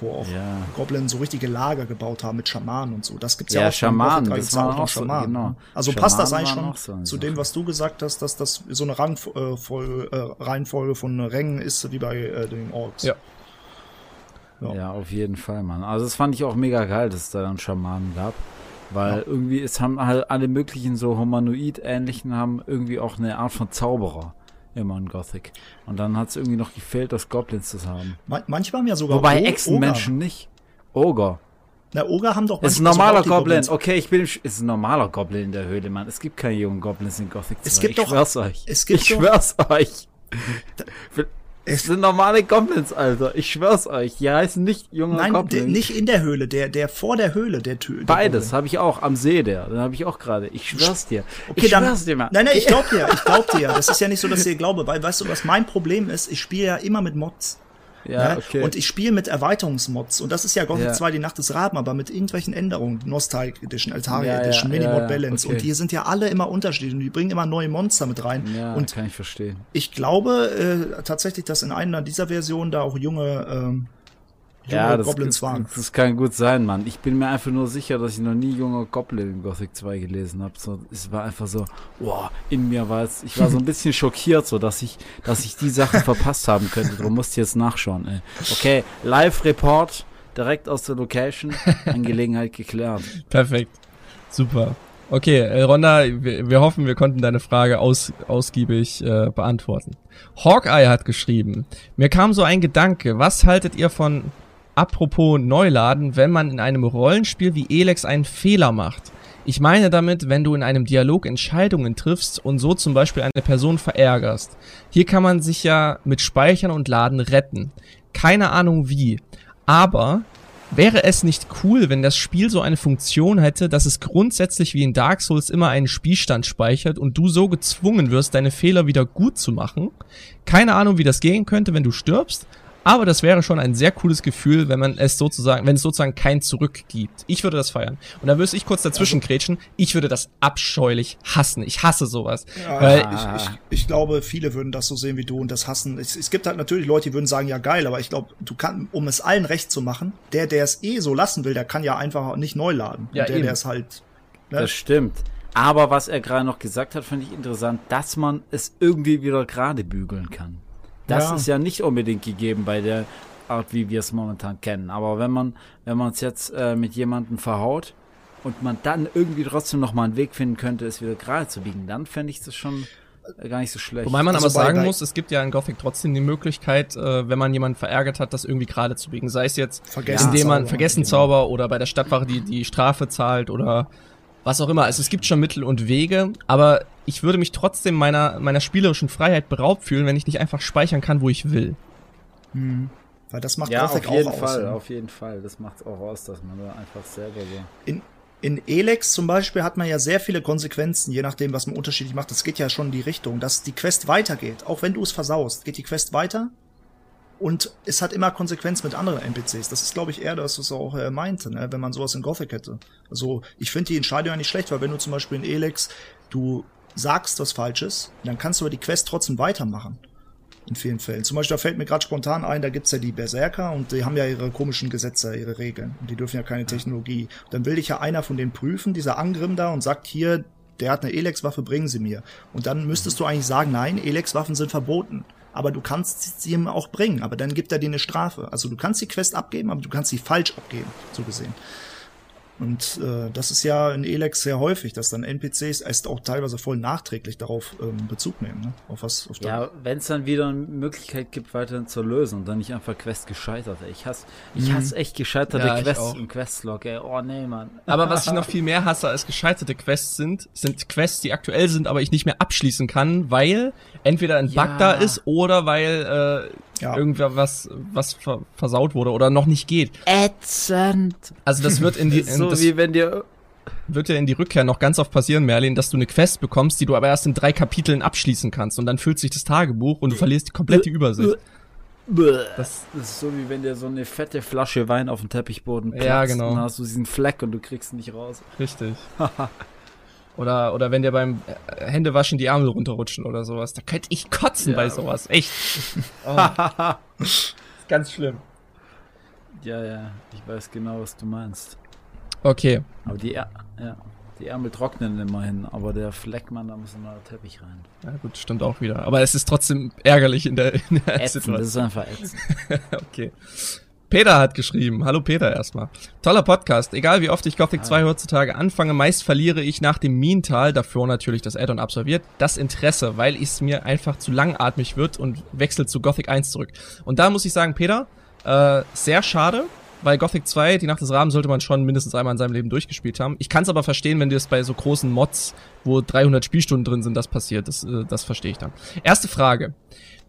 wo auch ja. Goblin so richtige Lager gebaut haben mit Schamanen und so. Das gibt's ja, ja auch Schamanen, das war auch Schamanen. So, genau. Also Schamanen passt das eigentlich schon so zu dem, was du gesagt hast, dass das so eine Rangfolge, äh, Reihenfolge von Rängen ist, wie bei äh, den Orks. Ja. ja. Ja, auf jeden Fall, Mann. Also das fand ich auch mega geil, dass es da dann Schamanen gab. Weil ja. irgendwie, es haben halt alle möglichen so Humanoid-ähnlichen haben irgendwie auch eine Art von Zauberer immer in Gothic. Und dann hat es irgendwie noch gefehlt, das Goblins zu haben. manchmal haben ja sogar Wobei Echsenmenschen nicht. Ogre. Na, Ogre haben doch Ist ein normaler Goblin. Okay, ich bin ist ein normaler Goblin in der Höhle, Mann. Es gibt keine jungen Goblins in Gothic 2. Es gibt ich doch, schwör's euch. Es gibt ich schwör's euch. Es sind normale Goblins, Alter. Ich schwör's euch. Die heißen nicht junge Nein, Goblins. Nein, nicht in der Höhle. Der, der vor der Höhle, der Tür. Beides habe ich auch am See, der. Den habe ich auch gerade. Ich schwör's dir. Okay, ich dann, schwör's dir mal. Nein, nein, ich (laughs) glaub dir. Ich glaub dir. Das ist ja nicht so, dass ihr glaube, weil, weißt du, was mein Problem ist? Ich spiele ja immer mit Mods. Ja, ne? okay. Und ich spiele mit Erweiterungsmods. Und das ist ja Gothic ja. 2 die Nacht des Raben, aber mit irgendwelchen Änderungen. Nostalgic Edition, Altaria ja, Edition, ja, Minimod Balance. Okay. Und die sind ja alle immer unterschiedlich. Und die bringen immer neue Monster mit rein. Ja, und kann ich verstehen. Ich glaube äh, tatsächlich, dass in einer dieser Versionen da auch junge ähm, ja, das, Goblins waren. Das kann gut sein, Mann. Ich bin mir einfach nur sicher, dass ich noch nie junge Goblin in Gothic 2 gelesen habe. So, es war einfach so, wow, in mir war es, ich war so ein bisschen schockiert, so dass ich, dass ich die Sachen (laughs) verpasst haben könnte. Darum musste ich jetzt nachschauen. Ey. Okay, Live-Report direkt aus der Location, Angelegenheit geklärt. (laughs) Perfekt, super. Okay, äh, Ronda, wir, wir, hoffen, wir konnten deine Frage aus, ausgiebig äh, beantworten. Hawkeye hat geschrieben, mir kam so ein Gedanke, was haltet ihr von Apropos Neuladen, wenn man in einem Rollenspiel wie Elex einen Fehler macht. Ich meine damit, wenn du in einem Dialog Entscheidungen triffst und so zum Beispiel eine Person verärgerst. Hier kann man sich ja mit Speichern und Laden retten. Keine Ahnung wie. Aber Wäre es nicht cool, wenn das Spiel so eine Funktion hätte, dass es grundsätzlich wie in Dark Souls immer einen Spielstand speichert und du so gezwungen wirst, deine Fehler wieder gut zu machen? Keine Ahnung, wie das gehen könnte, wenn du stirbst, aber das wäre schon ein sehr cooles Gefühl, wenn man es sozusagen, wenn es sozusagen kein Zurück gibt. Ich würde das feiern. Und da würde ich kurz dazwischen also, kretschen. Ich würde das abscheulich hassen. Ich hasse sowas. Ja, weil ich, ich, ich, glaube, viele würden das so sehen wie du und das hassen. Es, es gibt halt natürlich Leute, die würden sagen, ja geil, aber ich glaube, du kannst, um es allen recht zu machen, der, der es eh so lassen will, der kann ja einfach nicht neu laden. Ja, und der, eben. der es halt. Ne? Das stimmt. Aber was er gerade noch gesagt hat, finde ich interessant, dass man es irgendwie wieder gerade bügeln kann. Das ja. ist ja nicht unbedingt gegeben bei der Art, wie wir es momentan kennen. Aber wenn man, wenn man es jetzt äh, mit jemandem verhaut und man dann irgendwie trotzdem noch mal einen Weg finden könnte, es wieder gerade zu biegen, dann fände ich das schon äh, gar nicht so schlecht. Wobei man also aber sagen muss, es gibt ja in Gothic trotzdem die Möglichkeit, äh, wenn man jemanden verärgert hat, das irgendwie gerade zu biegen. Sei es jetzt, indem man vergessen Zauber oder bei der Stadtwache die, die Strafe zahlt oder was auch immer. Also es gibt schon Mittel und Wege, aber ich würde mich trotzdem meiner, meiner spielerischen Freiheit beraubt fühlen, wenn ich nicht einfach speichern kann, wo ich will. Hm. Weil das macht ja, Gothic auf jeden auch Fall, aus. Ne? Auf jeden Fall, das macht es auch aus, dass man da einfach selber so. In, in Elex zum Beispiel hat man ja sehr viele Konsequenzen, je nachdem, was man unterschiedlich macht. Das geht ja schon in die Richtung, dass die Quest weitergeht. Auch wenn du es versaust, geht die Quest weiter und es hat immer Konsequenz mit anderen NPCs. Das ist, glaube ich, eher das, was er auch äh, meinte, ne? wenn man sowas in Gothic hätte. Also ich finde die Entscheidung ja nicht schlecht, weil wenn du zum Beispiel in Elex, du sagst was Falsches, dann kannst du aber die Quest trotzdem weitermachen. In vielen Fällen. Zum Beispiel, da fällt mir gerade spontan ein, da gibt's ja die Berserker und die haben ja ihre komischen Gesetze, ihre Regeln. Und die dürfen ja keine Technologie. Dann will dich ja einer von denen prüfen, dieser Angrim da, und sagt hier, der hat eine Elex-Waffe, bringen sie mir. Und dann müsstest du eigentlich sagen, nein, Elex-Waffen sind verboten aber du kannst sie ihm auch bringen, aber dann gibt er dir eine Strafe. Also du kannst die Quest abgeben, aber du kannst sie falsch abgeben, so gesehen. Und äh, das ist ja in Elex sehr häufig, dass dann NPCs erst auch teilweise voll nachträglich darauf ähm, Bezug nehmen. Ne? Auf was, auf ja, wenn es dann wieder eine Möglichkeit gibt, weiterhin zu lösen und dann nicht einfach Quest gescheitert. Ey. Ich hasse, ich mhm. hasse echt gescheiterte ja, Quests im Questlog. Ey. Oh nee, Mann. Aber was ich (laughs) noch viel mehr hasse als gescheiterte Quests sind, sind Quests, die aktuell sind, aber ich nicht mehr abschließen kann, weil entweder ein ja. Bug da ist oder weil äh, ja. irgendwer was, was ver versaut wurde oder noch nicht geht. Ätzend. Also das wird in die, (laughs) in, so das wie wenn dir wird ja in die Rückkehr noch ganz oft passieren, Merlin, dass du eine Quest bekommst, die du aber erst in drei Kapiteln abschließen kannst und dann füllt sich das Tagebuch und du verlierst die komplette Übersicht. Das, das, ist so wie wenn dir so eine fette Flasche Wein auf dem Teppichboden platzt ja, genau. und dann hast du diesen Fleck und du kriegst ihn nicht raus. Richtig. (laughs) Oder, oder wenn dir beim äh, Händewaschen die Ärmel runterrutschen oder sowas. Da könnte ich kotzen ja. bei sowas. Echt. (laughs) Oh. Ganz schlimm. Ja, ja, ich weiß genau, was du meinst. Okay. Aber die, ja, die Ärmel trocknen immerhin, aber der Fleckmann, da muss ein neuer Teppich rein. Ja gut, stimmt auch wieder. Aber es ist trotzdem ärgerlich in der, in der ätzend, Situation. Das ist einfach ätzend. (laughs) okay. Peter hat geschrieben. Hallo Peter erstmal. Toller Podcast. Egal wie oft ich Gothic 2 heutzutage anfange, meist verliere ich nach dem Minental, davor natürlich das Addon absolviert, das Interesse, weil es mir einfach zu langatmig wird und wechselt zu Gothic 1 zurück. Und da muss ich sagen, Peter, äh, sehr schade, weil Gothic 2, die Nacht des Raben, sollte man schon mindestens einmal in seinem Leben durchgespielt haben. Ich kann es aber verstehen, wenn das bei so großen Mods, wo 300 Spielstunden drin sind, das passiert. Das, äh, das verstehe ich dann. Erste Frage.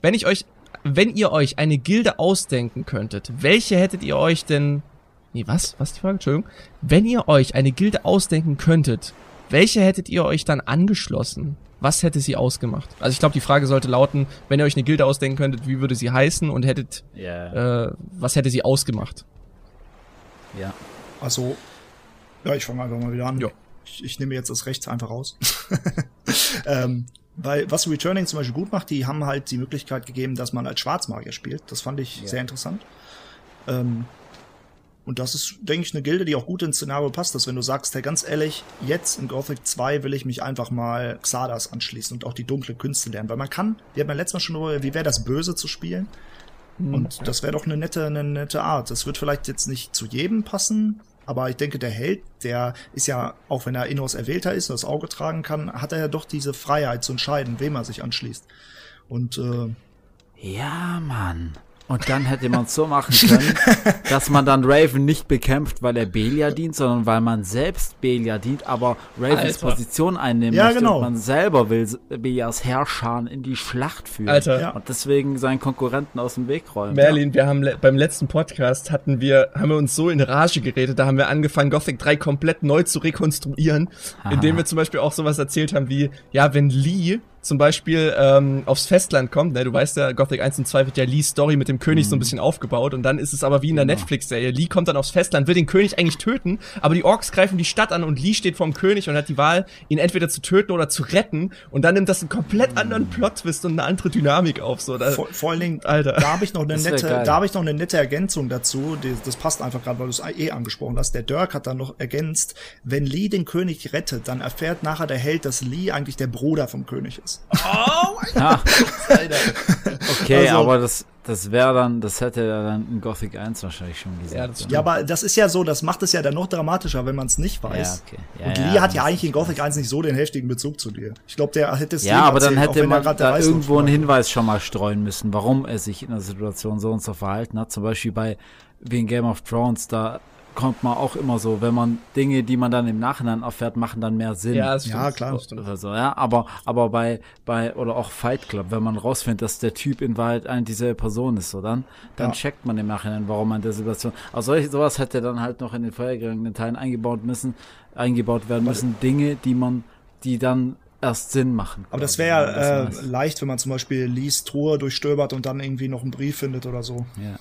Wenn ich euch wenn ihr euch eine Gilde ausdenken könntet, welche hättet ihr euch denn... Nee, was? Was die Frage? Entschuldigung. Wenn ihr euch eine Gilde ausdenken könntet, welche hättet ihr euch dann angeschlossen? Was hätte sie ausgemacht? Also ich glaube, die Frage sollte lauten, wenn ihr euch eine Gilde ausdenken könntet, wie würde sie heißen und hättet, yeah. äh, was hätte sie ausgemacht? Ja. Also, ja, ich fange einfach mal wieder an. Ja. Ich, ich nehme jetzt das Recht einfach raus. (laughs) ähm, weil was Returning zum Beispiel gut macht, die haben halt die Möglichkeit gegeben, dass man als Schwarzmagier spielt. Das fand ich ja. sehr interessant. Ähm, und das ist, denke ich, eine Gilde, die auch gut ins Szenario passt, dass wenn du sagst, hey, ganz ehrlich, jetzt in Gothic 2 will ich mich einfach mal Xardas anschließen und auch die dunkle Künste lernen. Weil man kann, wir haben ja letztes Mal schon darüber, wie wäre das Böse zu spielen. Mhm. Und das wäre doch eine nette, eine nette Art. Das wird vielleicht jetzt nicht zu jedem passen, aber ich denke, der Held, der ist ja, auch wenn er Innos Erwählter ist und das Auge tragen kann, hat er ja doch diese Freiheit zu entscheiden, wem er sich anschließt. Und äh, ja, Mann. Und dann hätte man es so machen können, (laughs) dass man dann Raven nicht bekämpft, weil er Belia dient, sondern weil man selbst Belia dient, aber Ravens Alter. Position einnehmen Ja, möchte genau. und man selber will Belias Herrscher in die Schlacht führen. Alter. Ja. Und deswegen seinen Konkurrenten aus dem Weg räumen. Merlin, wir haben le beim letzten Podcast hatten wir, haben wir uns so in Rage geredet, da haben wir angefangen, Gothic 3 komplett neu zu rekonstruieren, indem wir zum Beispiel auch sowas erzählt haben wie, ja, wenn Lee zum Beispiel ähm, aufs Festland kommt, ne, du weißt ja, Gothic 1 und 2 wird ja Lees Story mit dem König so ein bisschen aufgebaut und dann ist es aber wie in der Netflix-Serie. Lee kommt dann aufs Festland, will den König eigentlich töten, aber die Orks greifen die Stadt an und Lee steht vorm König und hat die Wahl, ihn entweder zu töten oder zu retten und dann nimmt das einen komplett anderen Plot-Twist und eine andere Dynamik auf. So. Da, Vor, vor allen Dingen, Alter. da habe ich noch eine Das nette, geil. da habe ich noch eine nette Ergänzung dazu. Die, das passt einfach gerade, weil du es eh angesprochen hast. Der Dirk hat dann noch ergänzt, wenn Lee den König rettet, dann erfährt nachher der Held, dass Lee eigentlich der Bruder vom König ist. Ja, okay, Also- aber das, das wäre dann, das hätte er dann in Gothic 1 wahrscheinlich schon gesagt. Ja. Ja, aber das ist ja so, das macht es ja dann noch dramatischer, wenn man es nicht weiß. Ja, okay. Ja, Und Lee hat ja eigentlich in Gothic 1 nicht so den heftigen Bezug zu dir. Ich glaube, der hätte es Ja, aber dann erzählt, auch hätte man da irgendwo einen. Hinweis schon mal streuen müssen, warum er sich in der Situation so und so verhalten hat. Zum Beispiel bei, wie in Game of Thrones, da kommt man auch immer so, wenn man Dinge, die man dann im Nachhinein erfährt, machen dann mehr Sinn. Ja, Ja, klar. Das stimmt. oder so, ja, aber, aber bei, bei, oder auch Fight Club, wenn man rausfindet, dass der Typ in Wahrheit eine dieselbe Person ist, so dann, dann Ja. checkt man im Nachhinein, warum man in der Situation, also solch, sowas hätte dann halt noch in den vorhergehenden Teilen eingebaut müssen, eingebaut werden müssen, Dinge, die man, die dann erst Sinn machen. Aber das wäre äh, leicht, wenn man zum Beispiel Lees Truhe durchstöbert und dann irgendwie noch einen Brief findet oder so. ja,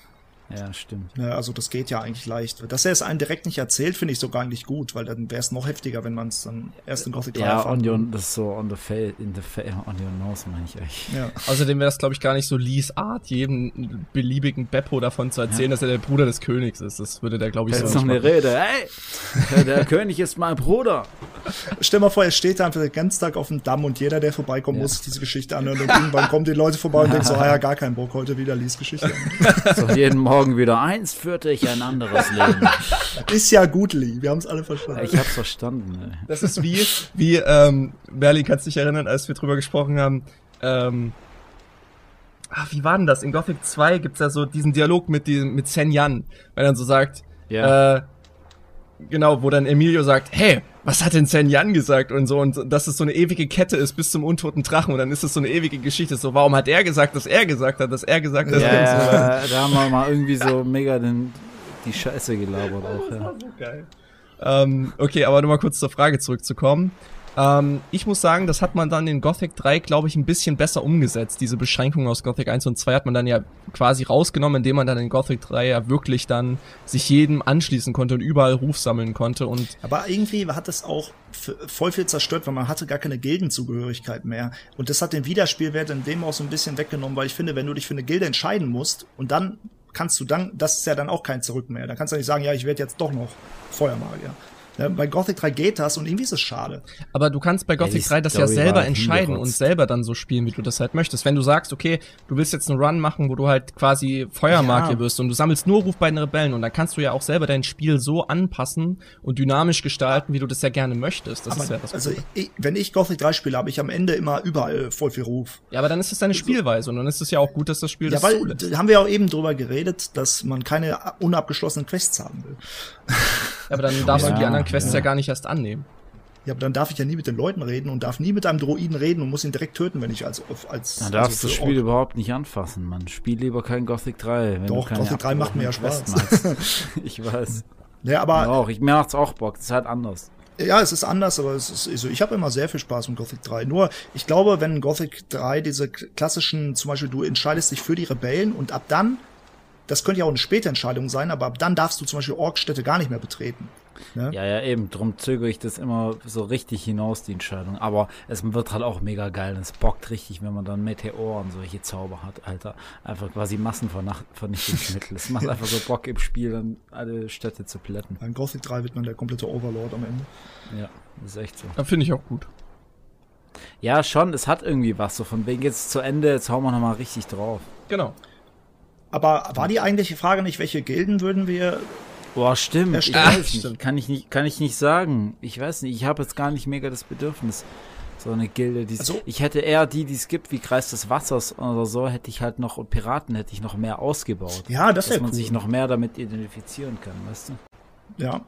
ja, stimmt. Ja, also das geht ja eigentlich leicht. Dass er es einen direkt nicht erzählt, finde ich sogar eigentlich gut, weil dann wäre es noch heftiger, wenn man es dann erst in Gothic 3 Ja, on your, das ist so on the face, in the face, on your nose, meine ich eigentlich. Ja. (laughs) Außerdem wäre das, glaube ich, gar nicht so Lees Art, jedem beliebigen Beppo davon zu erzählen, dass er der Bruder des Königs ist. Das würde der, glaube ich, so Jetzt nicht noch eine machen. Rede, hey, der (laughs) König ist mein Bruder. Stell mal vor, er steht da einfach den ganzen Tag auf dem Damm und jeder, der vorbeikommt, muss sich diese Geschichte anhören und irgendwann kommen die Leute vorbei und (laughs) denken so, ah ja, gar keinen Bock, heute wieder Lees Geschichte. So jeden Morgen wieder eins führte ich ein anderes Leben. (laughs) Ist ja gut, Lee, wir haben es alle verstanden. Ich hab's verstanden. Ey. Das ist wie, wie, ähm, Berlin, kannst du dich erinnern, als wir drüber gesprochen haben, ähm, ah, wie war denn das? In Gothic 2 gibt's ja so diesen Dialog mit diesem, mit Sen Yan, weil er dann so sagt, Ja. äh, genau, wo dann Emilio sagt, hey, was hat denn Sen Yan gesagt und so und dass es so eine ewige Kette ist bis zum untoten Drachen und dann ist es so eine ewige Geschichte. So, warum hat er gesagt, dass er gesagt hat, dass er gesagt hat, dass Ja, er so ja, da haben wir mal irgendwie so mega den, die Scheiße gelabert auch, ja. so geil. Ähm, okay, aber nochmal kurz zur Frage zurückzukommen. Ähm, ich muss sagen, das hat man dann in Gothic 3, glaube ich, ein bisschen besser umgesetzt. Diese Beschränkungen aus Gothic 1 und 2 hat man dann ja quasi rausgenommen, indem man dann in Gothic 3 ja wirklich dann sich jedem anschließen konnte und überall Ruf sammeln konnte und Aber irgendwie hat es auch voll viel zerstört, weil man hatte gar keine Gildenzugehörigkeit mehr. Und das hat den Wiederspielwert in dem auch so ein bisschen weggenommen, weil ich finde, wenn du dich für eine Gilde entscheiden musst und dann kannst du dann, das ist ja dann auch kein Zurück mehr. Da kannst du nicht sagen, ja, ich werde jetzt doch noch Feuermagier. Ja, bei Gothic 3 geht das und irgendwie ist es schade. Aber du kannst bei Gothic die 3 das ja selber entscheiden und selber dann so spielen, wie du das halt möchtest. Wenn du sagst, okay, du willst jetzt einen Run machen, wo du halt quasi Feuermagier Ja. wirst und du sammelst nur Ruf bei den Rebellen und dann kannst du ja auch selber dein Spiel so anpassen und dynamisch gestalten, wie du das ja gerne möchtest. Das ist ja das also ich, wenn ich Gothic 3 spiele, habe ich am Ende immer überall voll viel Ruf. Ja, aber dann ist es deine Spielweise und dann ist es ja auch gut, dass das Spiel Ja, das weil zulässt. da haben wir auch eben drüber geredet, dass man keine unabgeschlossenen Quests haben will. Ja, aber dann darfst Ja, du die anderen Quests ja. ja. gar nicht erst annehmen. Ja, aber dann darf ich ja nie mit den Leuten reden und darf nie mit einem Droiden reden und muss ihn direkt töten, wenn ich als als Dann darfst du also das für Spiel Ork- überhaupt nicht anfassen, man. Spiel lieber kein Gothic 3. Wenn Doch, du keine Gothic 3 macht mir ja Spaß. (laughs) Ich weiß. Ja, aber auch. Ich, mir macht's auch Bock. Das ist halt anders. Ja, es ist anders, aber es ist, also ich habe immer sehr viel Spaß mit Gothic 3. Nur, ich glaube, wenn Gothic 3 diese klassischen, zum Beispiel du entscheidest dich für die Rebellen und ab dann, das könnte ja auch eine späte Entscheidung sein, aber ab dann darfst du zum Beispiel Orkstädte gar nicht mehr betreten. Ne? Ja, ja, eben. Drum zögere ich das immer so richtig hinaus, die Entscheidung. Aber es wird halt auch mega geil. Es bockt richtig, wenn man dann Meteor und solche Zauber hat, Alter. Einfach quasi Massenvernichtungsmittel. (laughs) es macht einfach so Bock im Spiel, dann alle Städte zu plätten. In Gothic 3 wird man der komplette Overlord am Ende. Ja, das ist echt so. Da finde ich auch gut. Ja, schon. Es hat irgendwie was. So von wegen jetzt zu Ende, jetzt hauen wir nochmal richtig drauf. Genau. Aber war die eigentliche Frage nicht, welche Gilden würden wir Boah, stimmt. Ja, ich stimmt. weiß nicht. stimmt. Kann ich nicht, kann ich nicht sagen. Ich weiß nicht. Ich habe jetzt gar nicht mega das Bedürfnis, So eine Gilde, die Also- ich hätte eher die, die es gibt, wie Kreis des Wassers oder so, hätte ich halt noch und Piraten hätte ich noch mehr ausgebaut. Ja, das dass wäre man cool. sich noch mehr damit identifizieren kann, weißt du? Ja.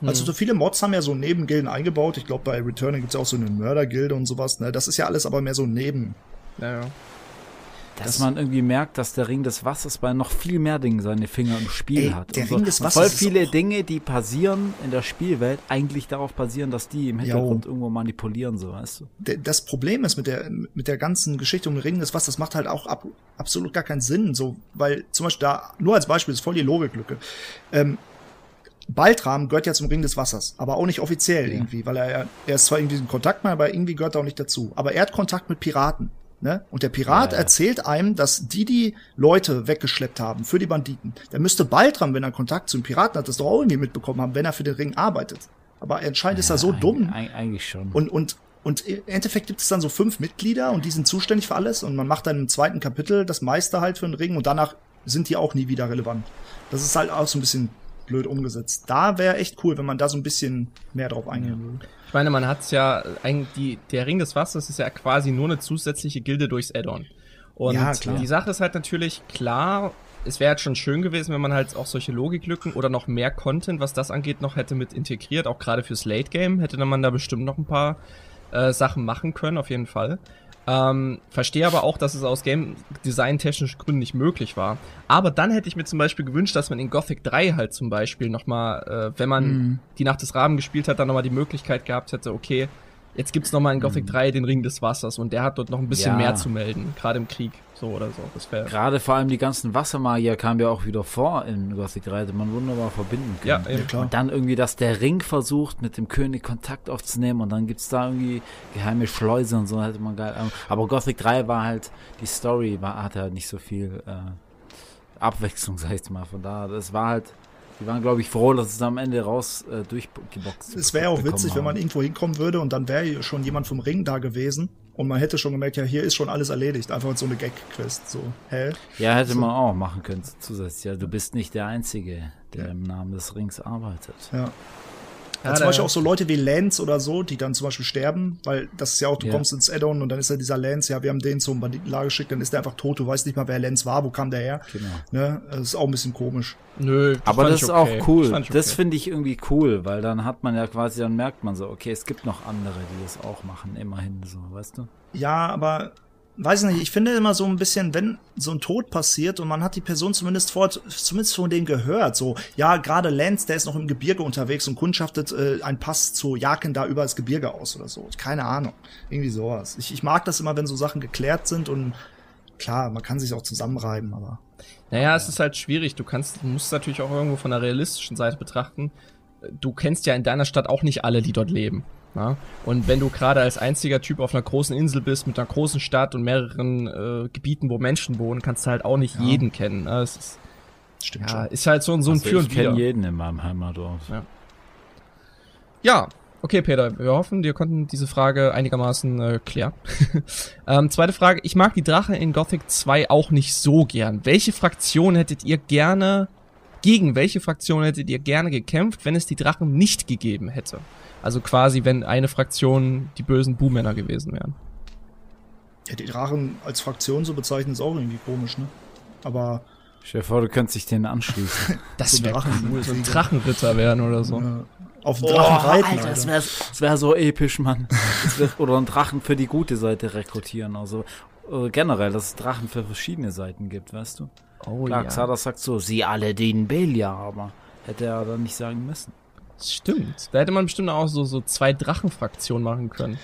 Hm. Also so viele Mods haben ja so Nebengilden eingebaut. Ich glaube, bei Returning gibt's ja auch so eine Mördergilde und sowas. Ne? Das ist ja alles aber mehr so neben. Ja, ja. Dass Das- man irgendwie merkt, dass der Ring des Wassers bei noch viel mehr Dingen seine Finger im Spiel Ey, hat. der und so. Ring des Und Wassers Voll viele Dinge, die passieren in der Spielwelt, eigentlich darauf basieren, dass die im Hintergrund irgendwo manipulieren, so weißt du. Das Problem ist mit der, mit der ganzen Geschichte um den Ring des Wassers, das macht halt auch ab, absolut gar keinen Sinn. So, weil zum Beispiel da, nur als Beispiel, ist voll die Logiklücke. Ähm, Baltram gehört ja zum Ring des Wassers, aber auch nicht offiziell Ja. irgendwie, weil er, er ist zwar irgendwie ein Kontaktmann, aber irgendwie gehört er auch nicht dazu. Aber er hat Kontakt mit Piraten. Ne? Und der Pirat Ja, ja. erzählt einem, dass die die Leute weggeschleppt haben für die Banditen. Der müsste Baltram, wenn er Kontakt zu den Piraten hat, das doch auch irgendwie mitbekommen haben, wenn er für den Ring arbeitet. Aber anscheinend ist er so dumm. eig- Eigentlich schon. Und, und, und im Endeffekt gibt es dann so fünf Mitglieder und die sind zuständig für alles und man macht dann im zweiten Kapitel das meiste halt für den Ring und danach sind die auch nie wieder relevant. Das ist halt auch so ein bisschen blöd umgesetzt. Da wäre echt cool, wenn man da so ein bisschen mehr drauf eingehen würde. Ich meine, man hat's ja, eigentlich, die, der Ring des Wassers ist ja quasi nur eine zusätzliche Gilde durchs Add-on. Und Ja, die Sache ist halt natürlich klar, es wäre halt schon schön gewesen, wenn man halt auch solche Logiklücken oder noch mehr Content, was das angeht, noch hätte mit integriert. Auch gerade fürs Late Game hätte man da bestimmt noch ein paar äh, Sachen machen können, auf jeden Fall. Ähm, verstehe aber auch, dass es aus Game Design technischen Gründen nicht möglich war. Aber dann hätte ich mir zum Beispiel gewünscht, dass man in Gothic 3 halt zum Beispiel nochmal, äh, wenn man Mhm. die Nacht des Raben gespielt hat, dann nochmal die Möglichkeit gehabt hätte, okay, jetzt gibt's noch nochmal in Gothic 3 den Ring des Wassers und der hat dort noch ein bisschen Ja. mehr zu melden, gerade im Krieg, so oder so. Das wäre Gerade vor allem die ganzen Wassermagier kamen ja auch wieder vor in Gothic 3, hätte man wunderbar verbinden ja, können. eben. klar. Und dann irgendwie, dass der Ring versucht, mit dem König Kontakt aufzunehmen und dann gibt's da irgendwie geheime Schleuse und so, hätte man geil. Aber Gothic 3 war halt, die Story war, hatte halt nicht so viel äh, Abwechslung, (laughs) sag ich mal. Von da, das war halt, die waren, glaube ich, froh, dass es am Ende raus äh, durchgeboxt Es wäre auch witzig, wenn man haben. irgendwo hinkommen würde und dann wäre schon jemand vom Ring da gewesen und man hätte schon gemerkt, ja, hier ist schon alles erledigt. Einfach so eine Gag-Quest. So, hä? Ja, hätte man auch machen können zusätzlich. Ja, du bist nicht der Einzige, der im Namen des Rings arbeitet. Ja. Ja, Ja, zum Beispiel auch so Leute wie Lance oder so, die dann zum Beispiel sterben, weil das ist ja auch, du Ja. kommst ins Addon und dann ist ja dieser Lance, ja, wir haben den zum Banditenlager geschickt, dann ist der einfach tot, du weißt nicht mal, wer Lance war, wo kam der her. Genau. Ne? Das ist auch ein bisschen komisch. Nö, Aber fand das ist okay. auch cool. Das okay. finde ich irgendwie cool, weil dann hat man ja quasi, dann merkt man so, okay, es gibt noch andere, die das auch machen, immerhin so, weißt du? Ja, aber weiß nicht, ich finde immer so ein bisschen, wenn so ein Tod passiert und man hat die Person zumindest vor, zumindest von denen gehört, so, ja, gerade Lance, der ist noch im Gebirge unterwegs und kundschaftet äh, einen Pass zu Jaken da über das Gebirge aus oder so. Keine Ahnung. Irgendwie sowas. Ich, ich mag das immer, wenn so Sachen geklärt sind und klar, man kann sich auch zusammenreiben, aber. Naja, es ist halt schwierig. Du kannst, du musst natürlich auch irgendwo von der realistischen Seite betrachten. Du kennst ja in deiner Stadt auch nicht alle, die dort leben. Na? Und wenn du gerade als einziger Typ auf einer großen Insel bist, mit einer großen Stadt und mehreren äh, Gebieten, wo Menschen wohnen, kannst du halt auch nicht Ja. jeden kennen. Ne? Es ist, Stimmt ja, schon. ist halt so, ein- so ein Also Für ich kenne jeden in meinem Heimatdorf. Ja, okay, Peter, wir hoffen, wir konnten diese Frage einigermaßen äh, klären. (laughs) ähm, zweite Frage, ich mag die Drache in Gothic 2 auch nicht so gern. Welche Fraktion hättet ihr gerne, gegen welche Fraktion hättet ihr gerne gekämpft, wenn es die Drachen nicht gegeben hätte? Also quasi, wenn eine Fraktion die bösen Buhmänner gewesen wären. Ja, die Drachen als Fraktion so bezeichnen ist auch irgendwie komisch, ne? Aber Stell dir vor, du könntest dich denen anschließen. (laughs) Das So wäre Drachen- cool, so ein Drachenritter werden oder so. äh, auf den Drachen reiten, Alter, das Alter. wäre das wär so episch, Mann. Wär, oder einen Drachen für die gute Seite rekrutieren. Also äh, generell, dass es Drachen für verschiedene Seiten gibt, weißt du? Oh Klar, ja, Xardas sagt so, sie alle dienen Belia, aber hätte er dann nicht sagen müssen. stimmt. Da hätte man bestimmt auch so, so zwei Drachenfraktionen machen können.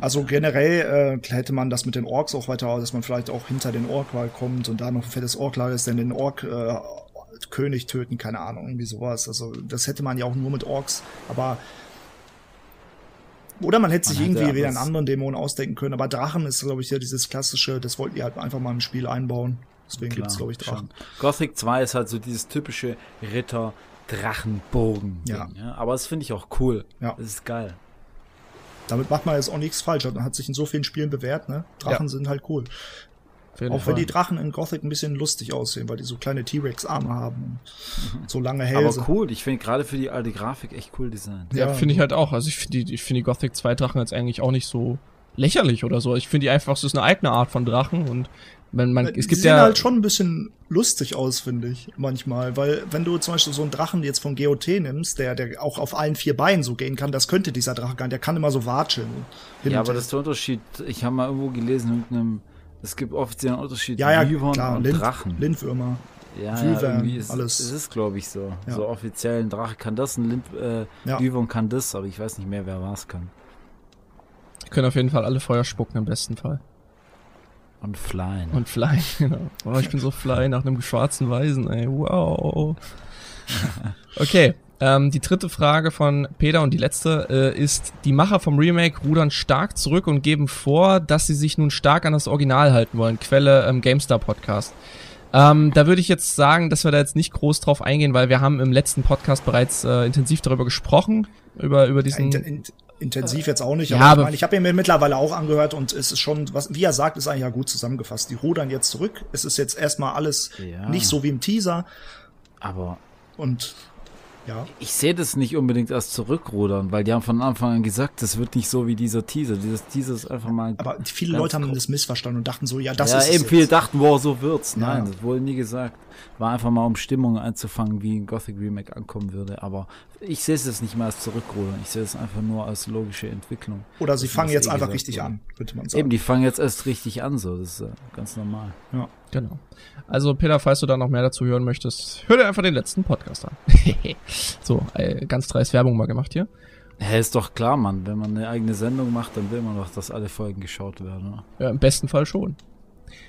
Also generell äh, hätte man das mit den Orks auch weiter, dass man vielleicht auch hinter den Orkwall kommt und da noch ein fettes Orklager ist, denn den Ork äh, König töten, keine Ahnung, irgendwie sowas. Also das hätte man ja auch nur mit Orks, aber oder man hätte Man sich hätte irgendwie wieder einen anderen Dämon ausdenken können, aber Drachen ist, glaube ich, ja dieses klassische, das wollten die halt einfach mal im Spiel einbauen. Deswegen Klar, gibt's glaube ich, Drachen. schon. Gothic 2 ist halt so dieses typische Ritter Drachenbogen. Ja. ja. Aber das finde ich auch cool. Ja. Das ist geil. Damit macht man jetzt auch nichts falsch. Hat hat sich in so vielen Spielen bewährt, ne? Drachen Ja. sind halt cool. Auch Fall. wenn die Drachen in Gothic ein bisschen lustig aussehen, weil die so kleine T-Rex-Arme haben und so lange Hälse. Aber cool, ich finde gerade für die alte Grafik echt cool Design. Ja, ja finde ich halt auch. Also ich finde die, ich finde die Gothic 2 Drachen jetzt eigentlich auch nicht so lächerlich oder so. Ich finde die einfach, es ist eine eigene Art von Drachen und wenn man, es gibt die sehen ja halt schon ein bisschen lustig aus, finde ich, manchmal. Weil, wenn du zum Beispiel so einen Drachen jetzt von GOT nimmst, der, der auch auf allen vier Beinen so gehen kann, das könnte dieser Drache gar nicht. Der kann immer so watscheln. Ja, aber das ist der Unterschied. Ich habe mal irgendwo gelesen, mit einem, es gibt offiziell einen Unterschied ja, ja, Wyvern klar, und Lind, Drachen. Lindwürmer. Ja, ja irgendwie ist, alles. Es ist, glaube ich, so. Ja. So offiziell ein Drache kann das, ein Lind, äh, ja. Kann das, aber ich weiß nicht mehr, wer was kann. Die können auf jeden Fall alle Feuer spucken, im besten Fall. Und flyen. Und flyen, (laughs) genau. Oh, ich bin so fly nach einem schwarzen Weisen, ey. Wow. (laughs) Okay, ähm, die dritte Frage von Peter und die letzte äh, ist, die Macher vom Remake rudern stark zurück und geben vor, dass sie sich nun stark an das Original halten wollen. Quelle ähm, GameStar Podcast. Ähm, da würde ich jetzt sagen, dass wir da jetzt nicht groß drauf eingehen, weil wir haben im letzten Podcast bereits äh, intensiv darüber gesprochen, über, über diesen... Ja, in, in, intensiv jetzt auch nicht, aber, ja, aber ich, mein, ich habe ihn mir mittlerweile auch angehört und es ist schon, was, wie er sagt, ist eigentlich ja gut zusammengefasst. Die rudern jetzt zurück. Es ist jetzt erstmal alles ja. nicht so wie im Teaser. Aber. Und ja. Ich sehe das nicht unbedingt als zurückrudern, weil die haben von Anfang an gesagt, das wird nicht so wie dieser Teaser. Dieses Teaser ist einfach mal. Aber viele Leute haben das missverstanden und dachten so, ja, das ja, ist. Ja, eben viele dachten, wow, so wird's. Nein, ja. das wurde nie gesagt. War einfach mal, um Stimmung einzufangen, wie ein Gothic Remake ankommen würde. Aber ich sehe es nicht mal als zurückrudern. Ich sehe es einfach nur als logische Entwicklung. Oder sie fangen jetzt eh einfach richtig an, könnte man sagen. Eben, die fangen jetzt erst richtig an, so. Das ist äh, ganz normal. Ja. Genau. Also Peter, falls du da noch mehr dazu hören möchtest, hör dir einfach den letzten Podcast an. (laughs) so, äh, ganz dreist Werbung mal gemacht hier. Ja, ist doch klar, Mann. Wenn man eine eigene Sendung macht, dann will man doch, dass alle Folgen geschaut werden. Oder? Ja, im besten Fall schon.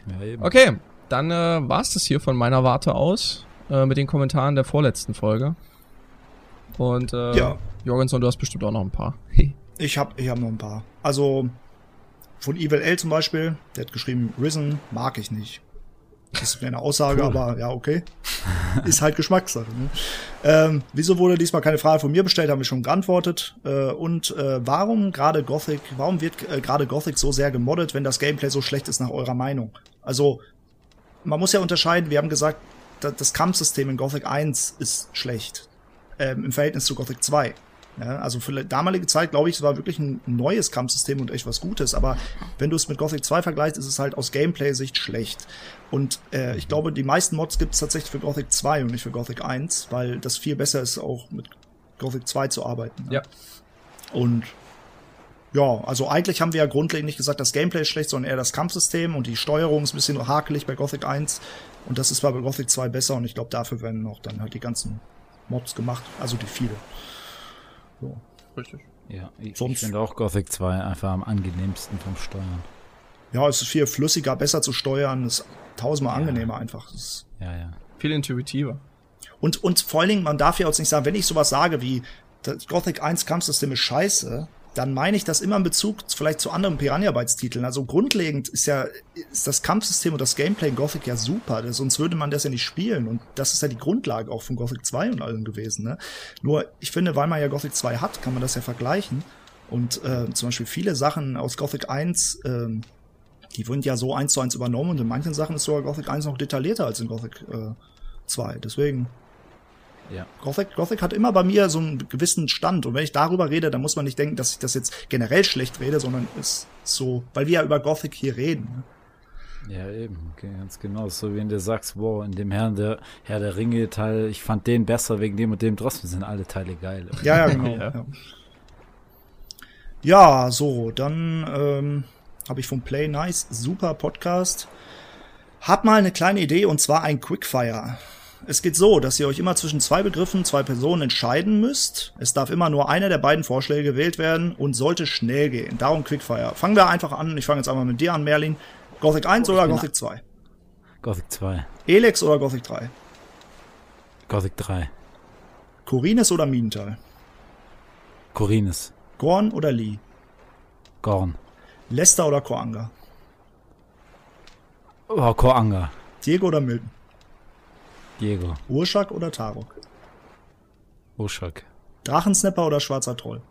Ja, eben. Okay, dann äh, war's das hier von meiner Warte aus äh, mit den Kommentaren der vorletzten Folge. Und äh, ja. Jorgensen, du hast bestimmt auch noch ein paar. (laughs) ich habe ich hab noch ein paar. Also von Evil L zum Beispiel, der hat geschrieben, Risen mag ich nicht. Das ist eine Aussage, cool. aber ja, okay. Ist halt Geschmackssache. Ne? Ähm, wieso wurde diesmal keine Frage von mir bestellt, haben wir schon geantwortet. Äh, und äh, warum gerade Gothic, warum wird äh, gerade Gothic so sehr gemoddet, wenn das Gameplay so schlecht ist nach eurer Meinung? Also, man muss ja unterscheiden, wir haben gesagt, das Kampfsystem in Gothic 1 ist schlecht. Ähm, Im Verhältnis zu Gothic 2. Ja, also für die damalige Zeit, glaube ich, es war wirklich ein neues Kampfsystem und echt was Gutes. Aber wenn du es mit Gothic 2 vergleichst, ist es halt aus Gameplay-Sicht schlecht. Und äh, ich glaube, die meisten Mods gibt es tatsächlich für Gothic 2 und nicht für Gothic 1, weil das viel besser ist, auch mit Gothic 2 zu arbeiten. Ne? Ja. Und ja, also eigentlich haben wir ja grundlegend nicht gesagt, das Gameplay ist schlecht, sondern eher das Kampfsystem und die Steuerung ist ein bisschen hakelig bei Gothic 1. Und das ist bei Gothic 2 besser und ich glaube, dafür werden auch dann halt die ganzen Mods gemacht, also die viele. So. Richtig. Ja, ich, ich finde auch Gothic 2 einfach am angenehmsten vom Steuern. Ja, es ist viel flüssiger, besser zu steuern, ist tausendmal ja. angenehmer einfach. ja, ja. Viel intuitiver. Und, und vor allen Dingen, man darf ja auch nicht sagen, wenn ich sowas sage wie, das Gothic 1 Kampfsystem ist scheiße, dann meine ich das immer in Bezug vielleicht zu anderen Piranha Bytes Titeln. Also grundlegend ist ja ist das Kampfsystem und das Gameplay in Gothic ja super, sonst würde man das ja nicht spielen und das ist ja die Grundlage auch von Gothic 2 und allem gewesen. Ne? Nur ich finde, weil man ja Gothic 2 hat, kann man das ja vergleichen und äh, zum Beispiel viele Sachen aus Gothic 1 äh, die wurden ja so eins zu eins übernommen und in manchen Sachen ist sogar Gothic 1 noch detaillierter als in Gothic äh, 2. Deswegen ja. Gothic, Gothic hat immer bei mir so einen gewissen Stand. Und wenn ich darüber rede, dann muss man nicht denken, dass ich das jetzt generell schlecht rede, sondern ist so, weil wir ja über Gothic hier reden. Ne? Ja, eben, okay, ganz genau. So wie wenn du sagst, wow, in dem Herrn der Herr der Ringe Teil, ich fand den besser wegen dem und dem, trotzdem sind alle Teile geil. (laughs) Ja, ja, genau. ja. Ja. ja. so, dann ähm, habe ich vom Play Nice super Podcast. Hab mal eine kleine Idee und zwar ein Quickfire. Es geht so, dass ihr euch immer zwischen zwei Begriffen, zwei Personen entscheiden müsst. Es darf immer nur einer der beiden Vorschläge gewählt werden und sollte schnell gehen. Darum Quickfire. Fangen wir einfach an. Ich fange jetzt einmal mit dir an, Merlin. Gothic 1 oh, oder Gothic 2? Gothic 2. Elex oder Gothic 3? Gothic 3. Corines oder Minental? Corines. Gorn oder Lee? Gorn. Lester oder Koanga? Oh, Koanga. Diego oder Milton? Diego. Urschak oder Tarok? Urschak. Drachensnapper oder schwarzer Troll?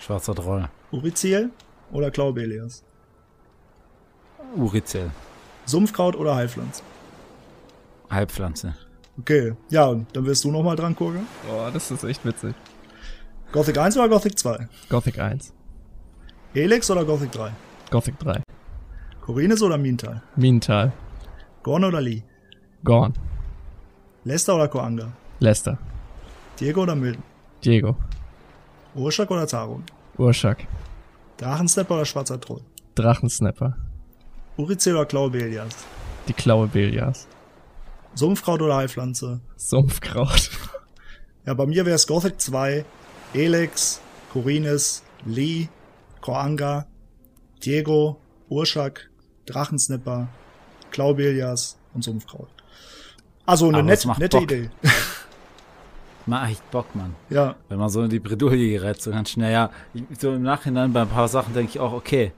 Schwarzer Troll. Uriziel oder Claubelias? Urizel. Sumpfkraut oder Heilpflanze? Heilpflanze. Okay, ja, und dann wirst du nochmal dran, Kurge. Boah, das ist echt witzig. Gothic 1 oder Gothic 2? Gothic 1. Helix oder Gothic 3? Gothic 3. Corines oder Mintal? Minental. Gorn oder Lee? Gorn. Lester oder Koanga? Lester. Diego oder Milton? Diego. Urschak oder Tarun? Urschak. Drachenstepper oder Schwarzer Troll? Drachensnapper. Urizel oder Klaue Belias? Die Klaue Belias. Sumpfkraut oder Heilpflanze? Sumpfkraut. Ja, bei mir wäre es Gothic 2, Elex, Corines, Lee, Koanga, Diego, Urschak, Drachensnipper, Klaubelias und Sumpfkraut. Also eine Aber net, es macht nette Bock. Idee. (laughs) Macht echt Bock, Mann. ja, Wenn man so in die Bredouille gerät, so ganz schnell. Ja, ich- so im Nachhinein bei ein paar Sachen denke ich auch, okay,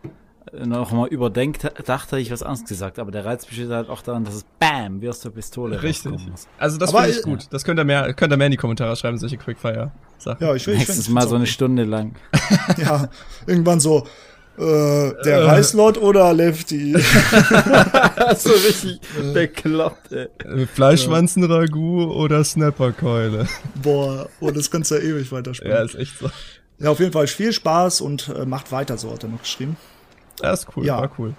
noch mal überdenkt, dachte ich was anderes gesagt, aber der Reiz besteht halt auch daran, dass es BAM, wie aus der Pistole Richtig. Also das finde ich gut. Das könnt ihr mehr, könnt ihr mehr in die Kommentare schreiben, solche Quickfire-Sachen. ja, ich will, ich Nächstes find- Mal so eine Stunde lang. (laughs) Ja, irgendwann so, äh, der Äh. Reißlord oder Lefty? (laughs) so richtig bekloppt, ey. Äh, Fleischwanzen-Ragout oder Snapperkeule. Boah, oh, das kannst du ja ewig weiterspielen. Ja, Ja, ist echt so. auf jeden Fall viel Spaß und äh, macht weiter, so hat er noch geschrieben. Das ist cool, Ja. war cool.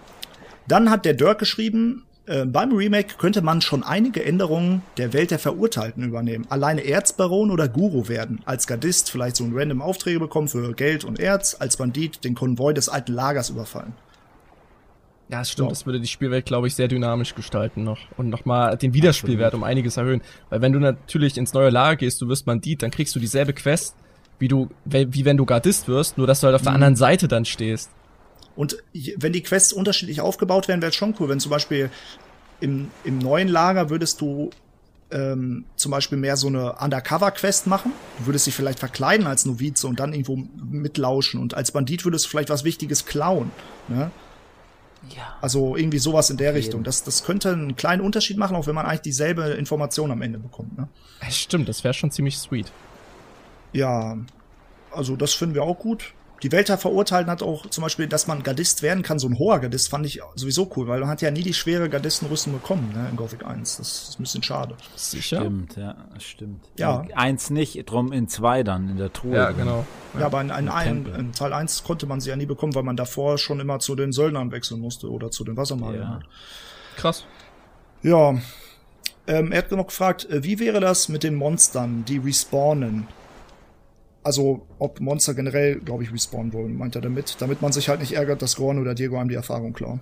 Dann hat der Dirk geschrieben, äh, beim Remake könnte man schon einige Änderungen der Welt der Verurteilten übernehmen. Alleine Erzbaron oder Guru werden. Als Gardist vielleicht so ein random Aufträge bekommen für Geld und Erz. Als Bandit den Konvoi des alten Lagers überfallen. Ja, das stimmt. Ja. Das würde die Spielwelt, glaube ich, sehr dynamisch gestalten noch. Und nochmal den Wiederspielwert um einiges erhöhen. Weil wenn du natürlich ins neue Lager gehst, du wirst Bandit, dann kriegst du dieselbe Quest, wie du, wie wie wenn du Gardist wirst, nur dass du halt auf der anderen Seite dann stehst. Und wenn die Quests unterschiedlich aufgebaut werden, wäre es schon cool. Wenn zum Beispiel im, im neuen Lager würdest du ähm, zum Beispiel mehr so eine Undercover-Quest machen. Du würdest dich vielleicht verkleiden als Novize und dann irgendwo mitlauschen. Und als Bandit würdest du vielleicht was Wichtiges klauen. Ne? Ja. Also irgendwie sowas in der jeden. Richtung. Das, das könnte einen kleinen Unterschied machen, auch wenn man eigentlich dieselbe Information am Ende bekommt. Ne? Stimmt, das wäre schon ziemlich sweet. Ja, also das finden wir auch gut. Die Welt der Verurteilten hat auch zum Beispiel, dass man Gardist werden kann, so ein hoher Gardist, fand ich sowieso cool, weil man hat ja nie die schwere Gardistenrüstung bekommen, ne, in Gothic 1. Das ist ein bisschen schade. Sicher? Stimmt, ja, stimmt. Ja. Eins nicht, drum in zwei dann in der Truhe. Ja, genau. Ja, aber in, in, ein, in Teil 1 konnte man sie ja nie bekommen, weil man davor schon immer zu den Söldnern wechseln musste oder zu den Wassermagiern. Ja. Krass. Ja. Ähm, er hat noch gefragt, äh, wie wäre das mit den Monstern, die respawnen? Also, ob Monster generell, glaube ich, respawnen wollen, meint er damit. Damit man sich halt nicht ärgert, dass Gorn oder Diego einem die Erfahrung klauen.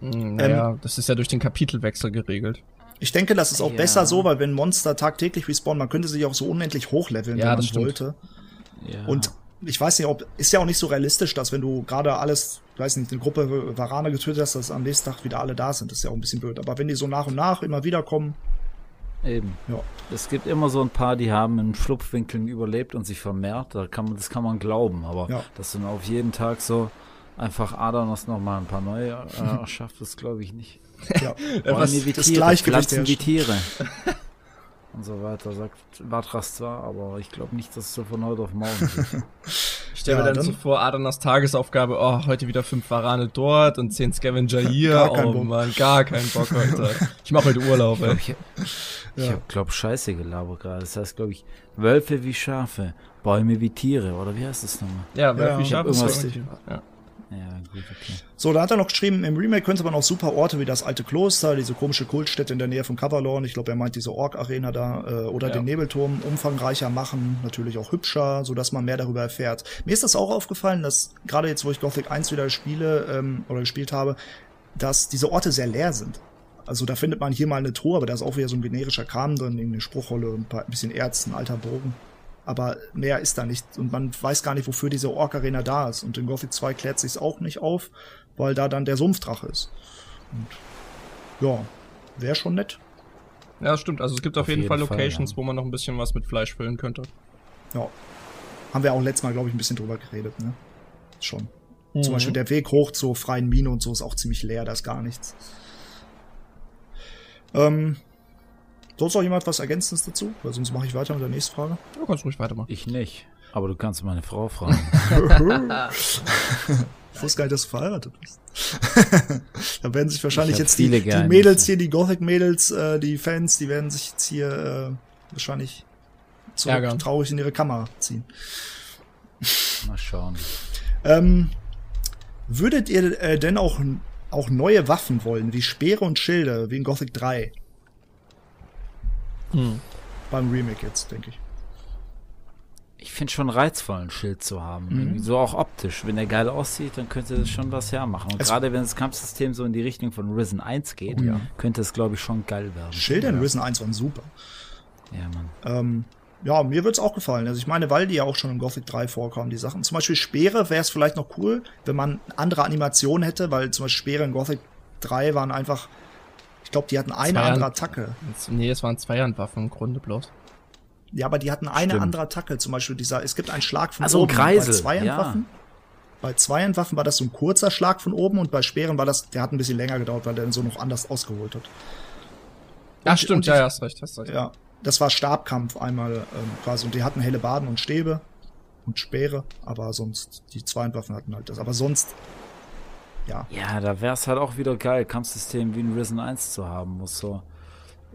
Hm, Naja, das ist ja durch den Kapitelwechsel geregelt. Ich denke, das ist auch Ja. besser so, weil wenn Monster tagtäglich respawnen, man könnte sich auch so unendlich hochleveln, Ja, wenn man das stimmt. wollte. Ja. Und ich weiß nicht, ob, ist ja auch nicht so realistisch, dass wenn du gerade alles, ich weiß nicht, eine Gruppe Varane getötet hast, dass am nächsten Tag wieder alle da sind. Das ist ja auch ein bisschen blöd. Aber wenn die so nach und nach immer wieder kommen, Eben. Ja. Es gibt immer so ein paar, die haben in Schlupfwinkeln überlebt und sich vermehrt. Da kann man, das kann man glauben. Aber Ja. dass du dann auf jeden Tag so einfach Adanos noch mal ein paar neue äh, (laughs) erschafft, das glaube ich nicht. ja. Wie das Tiere, Gleichgewicht Pflanzen wie. Tiere. (laughs) und so weiter, sagt Vatras zwar, aber ich glaube nicht, dass es so von heute auf morgen geht. (laughs) Ich stelle Ja, mir dann, dann- so vor, Adanas Tagesaufgabe, oh, heute wieder fünf Varane dort und zehn Scavenger hier. Oh Bock. Mann, gar keinen Bock heute. Ich mache heute Urlaub, ey. Ich, ich Ja. habe, glaube Scheiße gelabert gerade. Das heißt, glaube ich, Wölfe wie Schafe, Bäume wie Tiere, oder wie heißt das nochmal? Ja, Ja, Wölfe hab schaffen es irgendwas-. Ja. Ja, gut, okay. So, da hat er noch geschrieben, im Remake könnte man auch super Orte wie das alte Kloster, diese komische Kultstätte in der Nähe von Cavalorn, ich glaube, er meint diese Ork-Arena da, äh, oder Ja. den Nebelturm umfangreicher machen, natürlich auch hübscher, so dass man mehr darüber erfährt. Mir ist das auch aufgefallen, dass gerade jetzt, wo ich Gothic 1 wieder spiele ähm, oder gespielt habe, dass diese Orte sehr leer sind. Also da findet man hier mal eine Truhe, aber da ist auch wieder so ein generischer Kram drin, irgendeine Spruchrolle, ein, paar, ein bisschen Erz, ein alter Bogen. Aber mehr ist da nicht. Und man weiß gar nicht, wofür diese Ork-Arena da ist. Und in Gothic 2 klärt sich's auch nicht auf, weil da dann der Sumpfdrache ist. Und ja, wäre schon nett. ja, stimmt. Also es gibt auf, Auf jeden, jeden Fall Fall, Locations, ja. wo man noch ein bisschen was mit Fleisch füllen könnte. Ja. Haben wir auch letztes Mal, glaube ich, ein bisschen drüber geredet, ne? Schon. Mhm. Zum Beispiel der Weg hoch zur freien Mine und so ist auch ziemlich leer, da ist gar nichts. Ähm, sonst noch jemand was Ergänzendes dazu? Weil sonst mache ich weiter mit der nächsten Frage. Du kannst ruhig weitermachen. Ich nicht. Aber du kannst meine Frau fragen. (laughs) ich wusste gar nicht, dass du verheiratet bist. (laughs) da werden sich wahrscheinlich jetzt die, die. Mädels hier, die Gothic-Mädels, äh, die Fans, die werden sich jetzt hier äh, wahrscheinlich zurück traurig in ihre Kammer ziehen. Mal schauen. Ähm, würdet ihr äh, denn auch, auch neue Waffen wollen, wie Speere und Schilde, wie in Gothic 3? Hm. Beim Remake jetzt, denke ich. Ich finde schon reizvoll, ein Schild zu haben. Mhm. So auch optisch. Wenn der geil aussieht, dann könnte das schon was hermachen. Und gerade wenn das Kampfsystem so in die Richtung von Risen 1 geht, Oh ja. könnte es, glaube ich, schon geil werden. Schilde in Risen 1 waren super. Ja, Mann. Ähm, ja, mir wird's auch gefallen. Also ich meine, weil die ja auch schon in Gothic 3 vorkamen, die Sachen. Zum Beispiel Speere wäre es vielleicht noch cool, wenn man andere Animationen hätte, weil zum Beispiel Speere in Gothic 3 waren einfach, ich glaube, die hatten eine Zwei andere Attacke. Nee, es waren Zweihandwaffen im Grunde bloß. Ja, aber die hatten eine Stimmt. andere Attacke. Zum Beispiel dieser, es gibt einen Schlag von Also oben. Kreisel, Bei Zweihandwaffen, bei Zweihandwaffen war das so ein kurzer Schlag von oben und bei Speeren war das, der hat ein bisschen länger gedauert, weil der dann so noch anders ausgeholt hat. Ja, Und- stimmt, und ja, ich- ja, hast recht, hast recht. Ja, das war Stabkampf einmal ähm, quasi und die hatten helle Baden und Stäbe und Speere, aber sonst die Zweihandwaffen hatten halt das. Aber sonst ja, Ja, da wäre es halt auch wieder geil, Kampfsystem wie in Risen 1 zu haben. Muss so,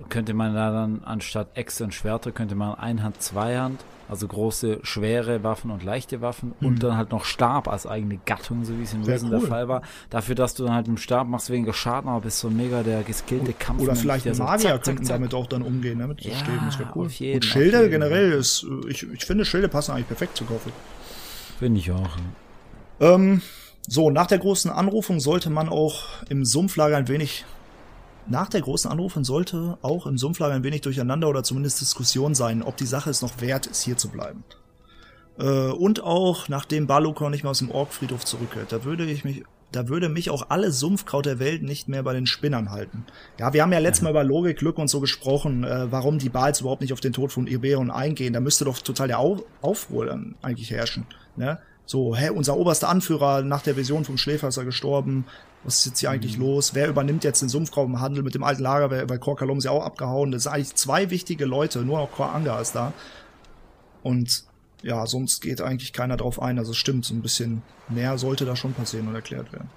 könnte man da dann anstatt Äxte und Schwerter, könnte man Einhand, Zweihand, also große, schwere Waffen und leichte Waffen und dann halt noch Stab als eigene Gattung, so wie es in Mhm. Risen cool. der Fall war. Dafür, dass du dann halt mit dem Stab machst weniger Schaden, aber bist so mega der geskillte Kampf. oder vielleicht der so Magier zack, zack, könnten zack. damit auch dann umgehen, ne, mit so Ja, Stäben, das wäre cool. auf jeden, und Schilde jeden. generell ist, äh, ich, ich finde Schilde passen eigentlich perfekt zu Gothic. Finde ich auch. Ähm, so, nach der großen Anrufung sollte man auch im Sumpflager ein wenig. Nach der großen Anrufung sollte auch im Sumpflager ein wenig durcheinander oder zumindest Diskussion sein, ob die Sache es noch wert ist, hier zu bleiben. Äh, und auch nachdem Balukor nicht mehr aus dem Orkfriedhof zurückkehrt, da würde ich mich, da würde mich auch alle Sumpfkraut der Welt nicht mehr bei den Spinnern halten. Ja, wir haben ja letztes Mal über Logik, Glück und so gesprochen, äh, warum die Bals überhaupt nicht auf den Tod von Iberon eingehen. Da müsste doch total der Au Aufruhr dann eigentlich herrschen. Ne? So, hä, unser oberster Anführer nach der Vision vom Schläfer ist er gestorben. Was ist jetzt hier eigentlich los? Wer übernimmt jetzt den Sumpfkraubenhandel mit dem alten Lager? Weil weil Kor Kalom ist ja auch abgehauen. Das sind eigentlich zwei wichtige Leute. Nur noch Kor Anga ist da. Und ja, sonst geht eigentlich keiner drauf ein. Also es stimmt, so ein bisschen mehr sollte da schon passieren und erklärt werden.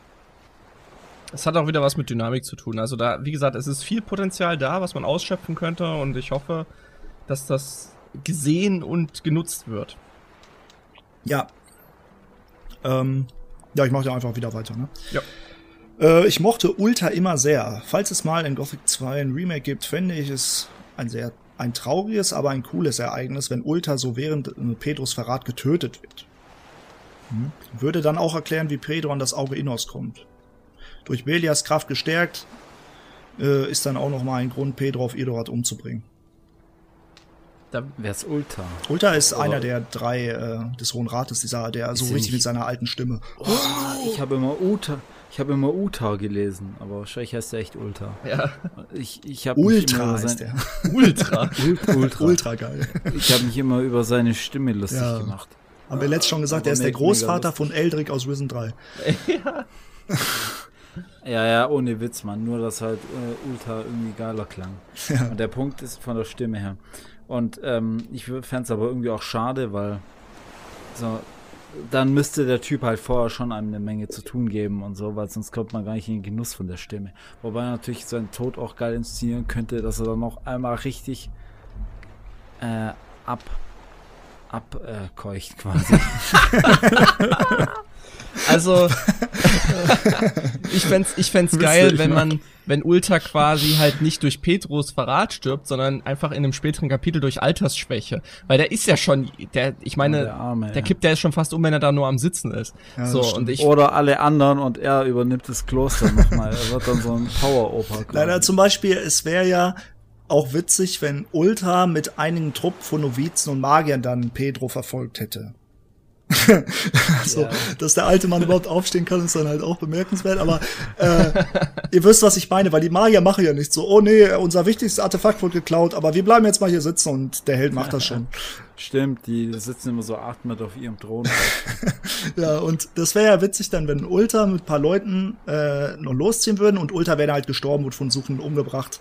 Es hat auch wieder was mit Dynamik zu tun. Also da, wie gesagt, es ist viel Potenzial da, was man ausschöpfen könnte und ich hoffe, dass das gesehen und genutzt wird. Ja. Ähm, ja, ich mache da einfach wieder weiter, ne? Ja. Äh, ich mochte Ulta immer sehr. Falls es mal in Gothic 2 ein Remake gibt, fände ich es ein sehr ein trauriges, aber ein cooles Ereignis, wenn Ulta so während äh, Pedros Verrat getötet wird. Hm. Würde dann auch erklären, wie Pedro an das Auge Innos kommt. Durch Belias Kraft gestärkt, äh, ist dann auch noch mal ein Grund, Pedro auf Edorat umzubringen. Da, Wer ist Ulta? Ulta ist Aber- einer der drei äh, des Hohen Rates, dieser, der so Ist richtig nicht- mit seiner alten Stimme. Ich habe immer Uta, ich habe immer Uta gelesen, aber wahrscheinlich heißt der echt Ulta. ja, Ich, ich habe mich immer Ultra über ist sein, der. (laughs) ultra. Ult, Ultra. Ultra geil. Ich habe mich immer über seine Stimme lustig Ja. gemacht. Haben wir letztes schon gesagt, Aber der ist der Großvater von Eldrick aus Risen 3. (laughs) Ja, ja, ohne Witz, Mann. Nur, dass halt äh, Ultra irgendwie geiler klang. Und der Punkt ist von der Stimme her. Und ähm, ich fände es aber irgendwie auch schade, weil so, dann müsste der Typ halt vorher schon eine Menge zu tun geben und so, weil sonst kommt man gar nicht in den Genuss von der Stimme. Wobei natürlich seinen Tod auch geil inszenieren könnte, dass er dann noch einmal richtig äh, ab abkeucht quasi. (laughs) Also, ich fänd's, ich fänd's geil, wenn mag- man, wenn Ulta quasi halt nicht durch Petros Verrat stirbt, sondern einfach in einem späteren Kapitel durch Altersschwäche. Weil der ist ja schon, der, ich meine, der der, Arme, ja. kippt der ist schon fast um, wenn er da nur am Sitzen ist. Ja, so, und ich, Oder alle anderen und er übernimmt das Kloster nochmal. Er wird dann so ein Power-Oper. Leider zum Beispiel, es wäre ja auch witzig, wenn Ultra mit einigen Trupp von Novizen und Magiern dann Pedro verfolgt hätte. (laughs) so, Ja. dass der alte Mann überhaupt aufstehen kann, ist dann halt auch bemerkenswert. Aber äh, ihr wisst, was ich meine, weil die Magier machen ja nicht so, oh nee, unser wichtigstes Artefakt wurde geklaut, aber wir bleiben jetzt mal hier sitzen und der Held macht das schon. (laughs) Stimmt, die sitzen immer so Meter auf ihrem Thron. (laughs) Ja, und das wäre ja witzig dann, wenn Ulta mit ein paar Leuten äh, noch losziehen würden und Ulta wäre halt gestorben, wurde von Suchenden umgebracht.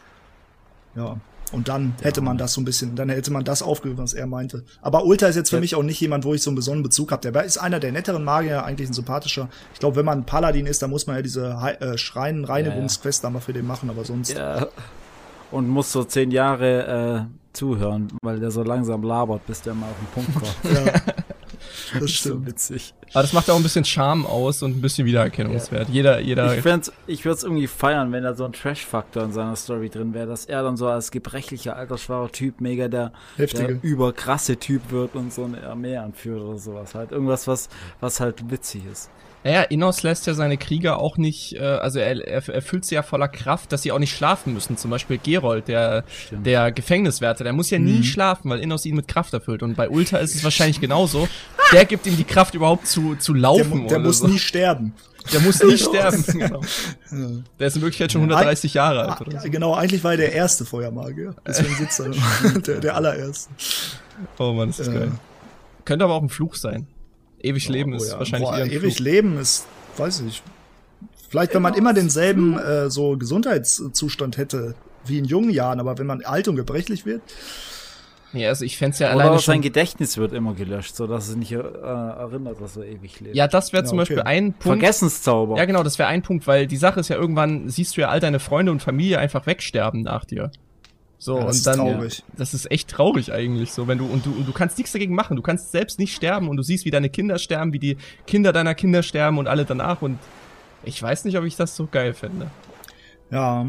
Ja. Und dann hätte man das so ein bisschen, dann hätte man das aufgegriffen, was er meinte. Aber Ulta ist jetzt für Ja. mich auch nicht jemand, wo ich so einen besonderen Bezug habe. Der ist einer der netteren Magier, eigentlich ein sympathischer. Ich glaube, wenn man ein Paladin ist, dann muss man ja diese äh, Schrein-Reinigungsquest da mal für den machen, aber sonst. Ja. Und muss so zehn Jahre äh, zuhören, weil der so langsam labert, bis der mal auf den Punkt kommt. (laughs) Ja, das so stimmt. witzig. Aber das macht auch ein bisschen Charme aus und ein bisschen Wiedererkennungswert. Jeder, jeder. Ich, fänd's- ich würde es irgendwie feiern, wenn da so ein Trash-Faktor in seiner Story drin wäre, dass er dann so als gebrechlicher, altersschwacher Typ mega der, der überkrasse Typ wird und so eine Armee anführt oder sowas. Halt irgendwas, was, was halt witzig ist. Naja, Innos lässt ja seine Krieger auch nicht, äh, also er, er, er füllt sie ja voller Kraft, dass sie auch nicht schlafen müssen. Zum Beispiel Gerold, der, Stimmt. der Gefängniswärter, der muss ja nie schlafen, weil Innos ihn mit Kraft erfüllt. Und bei Ulta ist es wahrscheinlich genauso. Der gibt ihm die Kraft überhaupt zu, zu Der, laufen. mu- der oder muss so. nie sterben. der muss nie (laughs) sterben. Genau. Der ist in Wirklichkeit schon 130 Jahre alt. Oder so. genau, eigentlich war er der erste Feuermagier. Deswegen sitzt er (laughs) der, der allererste. Oh Mann, das ist Ja. geil. Könnte aber auch ein Fluch sein. Ewig Leben Oh ist ja. wahrscheinlich Boah, eher ewig Fluch. Leben ist, weiß ich. Vielleicht, wenn man immer denselben äh, so Gesundheitszustand hätte wie in jungen Jahren, aber wenn man alt und gebrechlich wird, Ja, also ich fänd's ja Oder alleine auch sein schon. Gedächtnis wird immer gelöscht, sodass es nicht äh, erinnert, dass er ewig lebt. Ja, das wäre Ja, zum okay. Beispiel ein Punkt. Vergessenszauber. Ja, genau, das wäre ein Punkt, weil die Sache ist ja irgendwann, siehst du ja all deine Freunde und Familie einfach wegsterben nach dir. So, Ja, das und ist dann, traurig. das ist echt traurig eigentlich, so, wenn du, und du, und du kannst nichts dagegen machen, du kannst selbst nicht sterben und du siehst, wie deine Kinder sterben, wie die Kinder deiner Kinder sterben und alle danach und ich weiß nicht, ob ich das so geil finde. ja,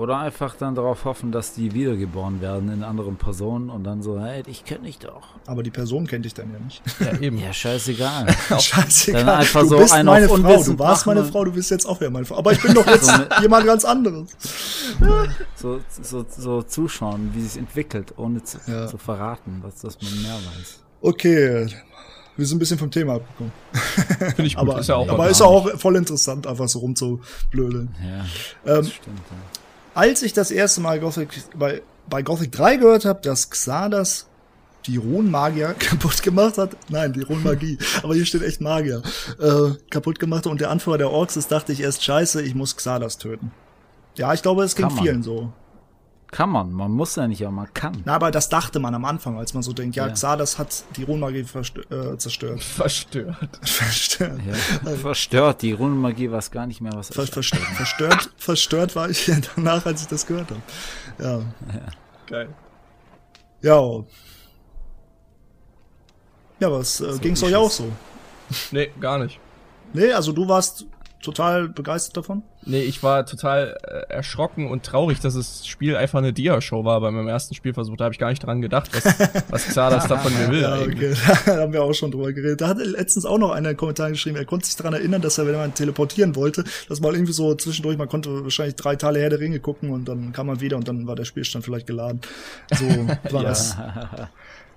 Oder einfach dann darauf hoffen, dass die wiedergeboren werden in anderen Personen und dann so, hey, ich kenne dich doch. aber die Person kennt dich dann ja nicht. Ja, (laughs) eben. Ja, scheißegal. (laughs) Scheißegal. Dann einfach du so bist meine Frau, du warst machen meine Frau, du bist jetzt auch wieder meine Frau. Aber ich bin doch (laughs) jetzt So jemand ganz anderes. so, so, so zuschauen, wie es sich entwickelt, ohne zu, Ja. zu verraten, dass, dass man mehr weiß. Okay, wir sind ein bisschen vom Thema abgekommen. Finde ich gut, Aber, ist ja auch aber ist ja auch voll interessant, einfach so rumzublödeln. Ja, Ähm, das stimmt. Ja. Als ich das erste Mal Gothic bei, bei Gothic 3 gehört habe, dass Xardas die Runenmagier (laughs) kaputt gemacht hat, nein, die Runenmagie, aber hier steht echt Magier, äh, kaputt gemacht hat und der Anführer der Orks ist, dachte ich erst, scheiße, ich muss Xardas töten. Ja, ich glaube, es ging vielen so. Kann man, man muss ja nicht, aber man kann. Na, aber das dachte man am Anfang, als man so denkt, ja, Ja. Xardas hat die Runenmagie äh, zerstört. (laughs) verstört. (laughs) Verstört. Ja. Verstört, die Runenmagie weiß gar nicht mehr, was Ver ist. verstört, verstört, (laughs) verstört war ich ja danach, als ich das gehört habe. Ja. Geil. Ja. Ja, was äh, ging's wie euch es auch so? Nee, gar nicht. Nee, also du warst total begeistert davon? Nee, ich war total äh, erschrocken und traurig, dass das Spiel einfach eine Dia-Show war bei meinem ersten Spielversuch. Da habe ich gar nicht dran gedacht, was, (laughs) was Xardas da von mir will Ja, okay. (laughs) Da haben wir auch schon drüber geredet. Da hat letztens auch noch einer in den Kommentaren geschrieben, er konnte sich daran erinnern, dass er, wenn man teleportieren wollte, dass mal irgendwie so zwischendurch, man konnte wahrscheinlich drei Teile Herr der Ringe gucken und dann kam man wieder und dann war der Spielstand vielleicht geladen. So (laughs) war Ja. das.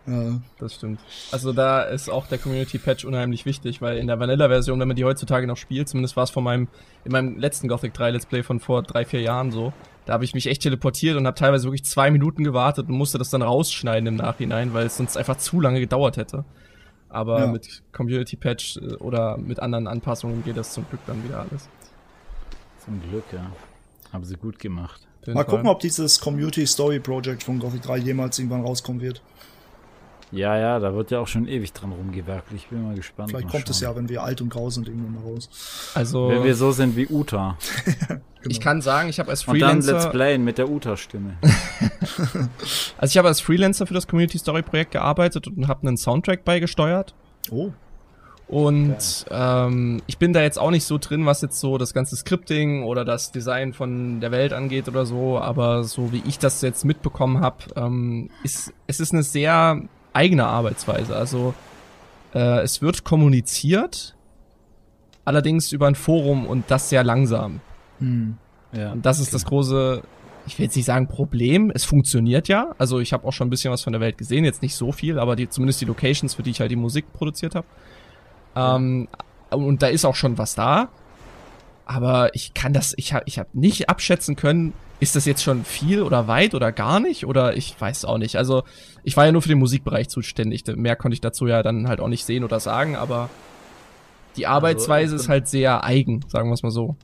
Ja. Das stimmt. Also da ist auch der Community Patch unheimlich wichtig, weil in der Vanilla-Version, wenn man die heutzutage noch spielt, zumindest war es von meinem, in meinem letzten Gothic 3 Let's Play von vor drei, vier Jahren so, da habe ich mich echt teleportiert und habe teilweise wirklich zwei Minuten gewartet und musste das dann rausschneiden im Nachhinein, weil es sonst einfach zu lange gedauert hätte. Aber Ja. mit Community Patch äh, oder mit anderen Anpassungen geht das zum Glück dann wieder alles. Zum Glück, ja. Haben sie gut gemacht. Mal Fall. gucken, ob dieses Community Story Project von Gothic 3 jemals irgendwann rauskommen wird. Ja, ja, da wird ja auch schon ewig dran rumgewerkelt. Ich bin mal gespannt. Vielleicht mal kommt es schauen. ja, wenn wir alt und grau sind, irgendwann mal raus. Also Wenn wir so sind wie Uta. (laughs) ich kann sagen, ich habe als Und dann Freelancer Let's Playen mit der Uta-Stimme. (laughs) Also ich habe als Freelancer für das Community Story Projekt gearbeitet und habe einen Soundtrack beigesteuert. Oh, Und ähm, ich bin da jetzt auch nicht so drin, was jetzt so das ganze Scripting oder das Design von der Welt angeht oder so, aber so wie ich das jetzt mitbekommen habe, ähm, ist es ist eine sehr eigene Arbeitsweise. Also äh, es wird kommuniziert, allerdings über ein Forum und das sehr langsam. hm. Ja. Und das ist das große, ich will jetzt nicht sagen Problem, es funktioniert ja. Also ich habe auch schon ein bisschen was von der Welt gesehen, jetzt nicht so viel, aber die, zumindest die Locations, für die ich halt die Musik produziert habe. Ähm, und da ist auch schon was da. Aber ich kann das, ich habe ich hab nicht abschätzen können, ist das jetzt schon viel oder weit oder gar nicht? Oder ich weiß auch nicht. Also ich war ja nur für den Musikbereich zuständig. Mehr konnte ich dazu ja dann halt auch nicht sehen oder sagen, aber die Arbeitsweise ich ist halt sehr eigen, sagen wir es mal so.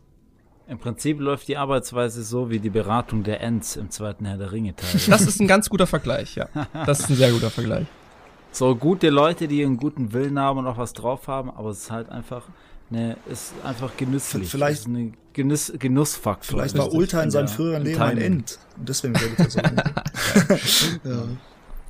Im Prinzip läuft die Arbeitsweise so wie die Beratung der Ents im zweiten Herr der Ringe Teil. (laughs) Das ist ein ganz guter Vergleich, ja. Das ist ein sehr guter Vergleich. So gute Leute, die einen guten Willen haben und auch was drauf haben, aber es ist halt einfach ne, ist einfach genüsslich. Vielleicht ist eine Genuss, Genussfaktor. Vielleicht war Ulta in seinem früheren Leben ein End. Und deswegen redet er so. ja.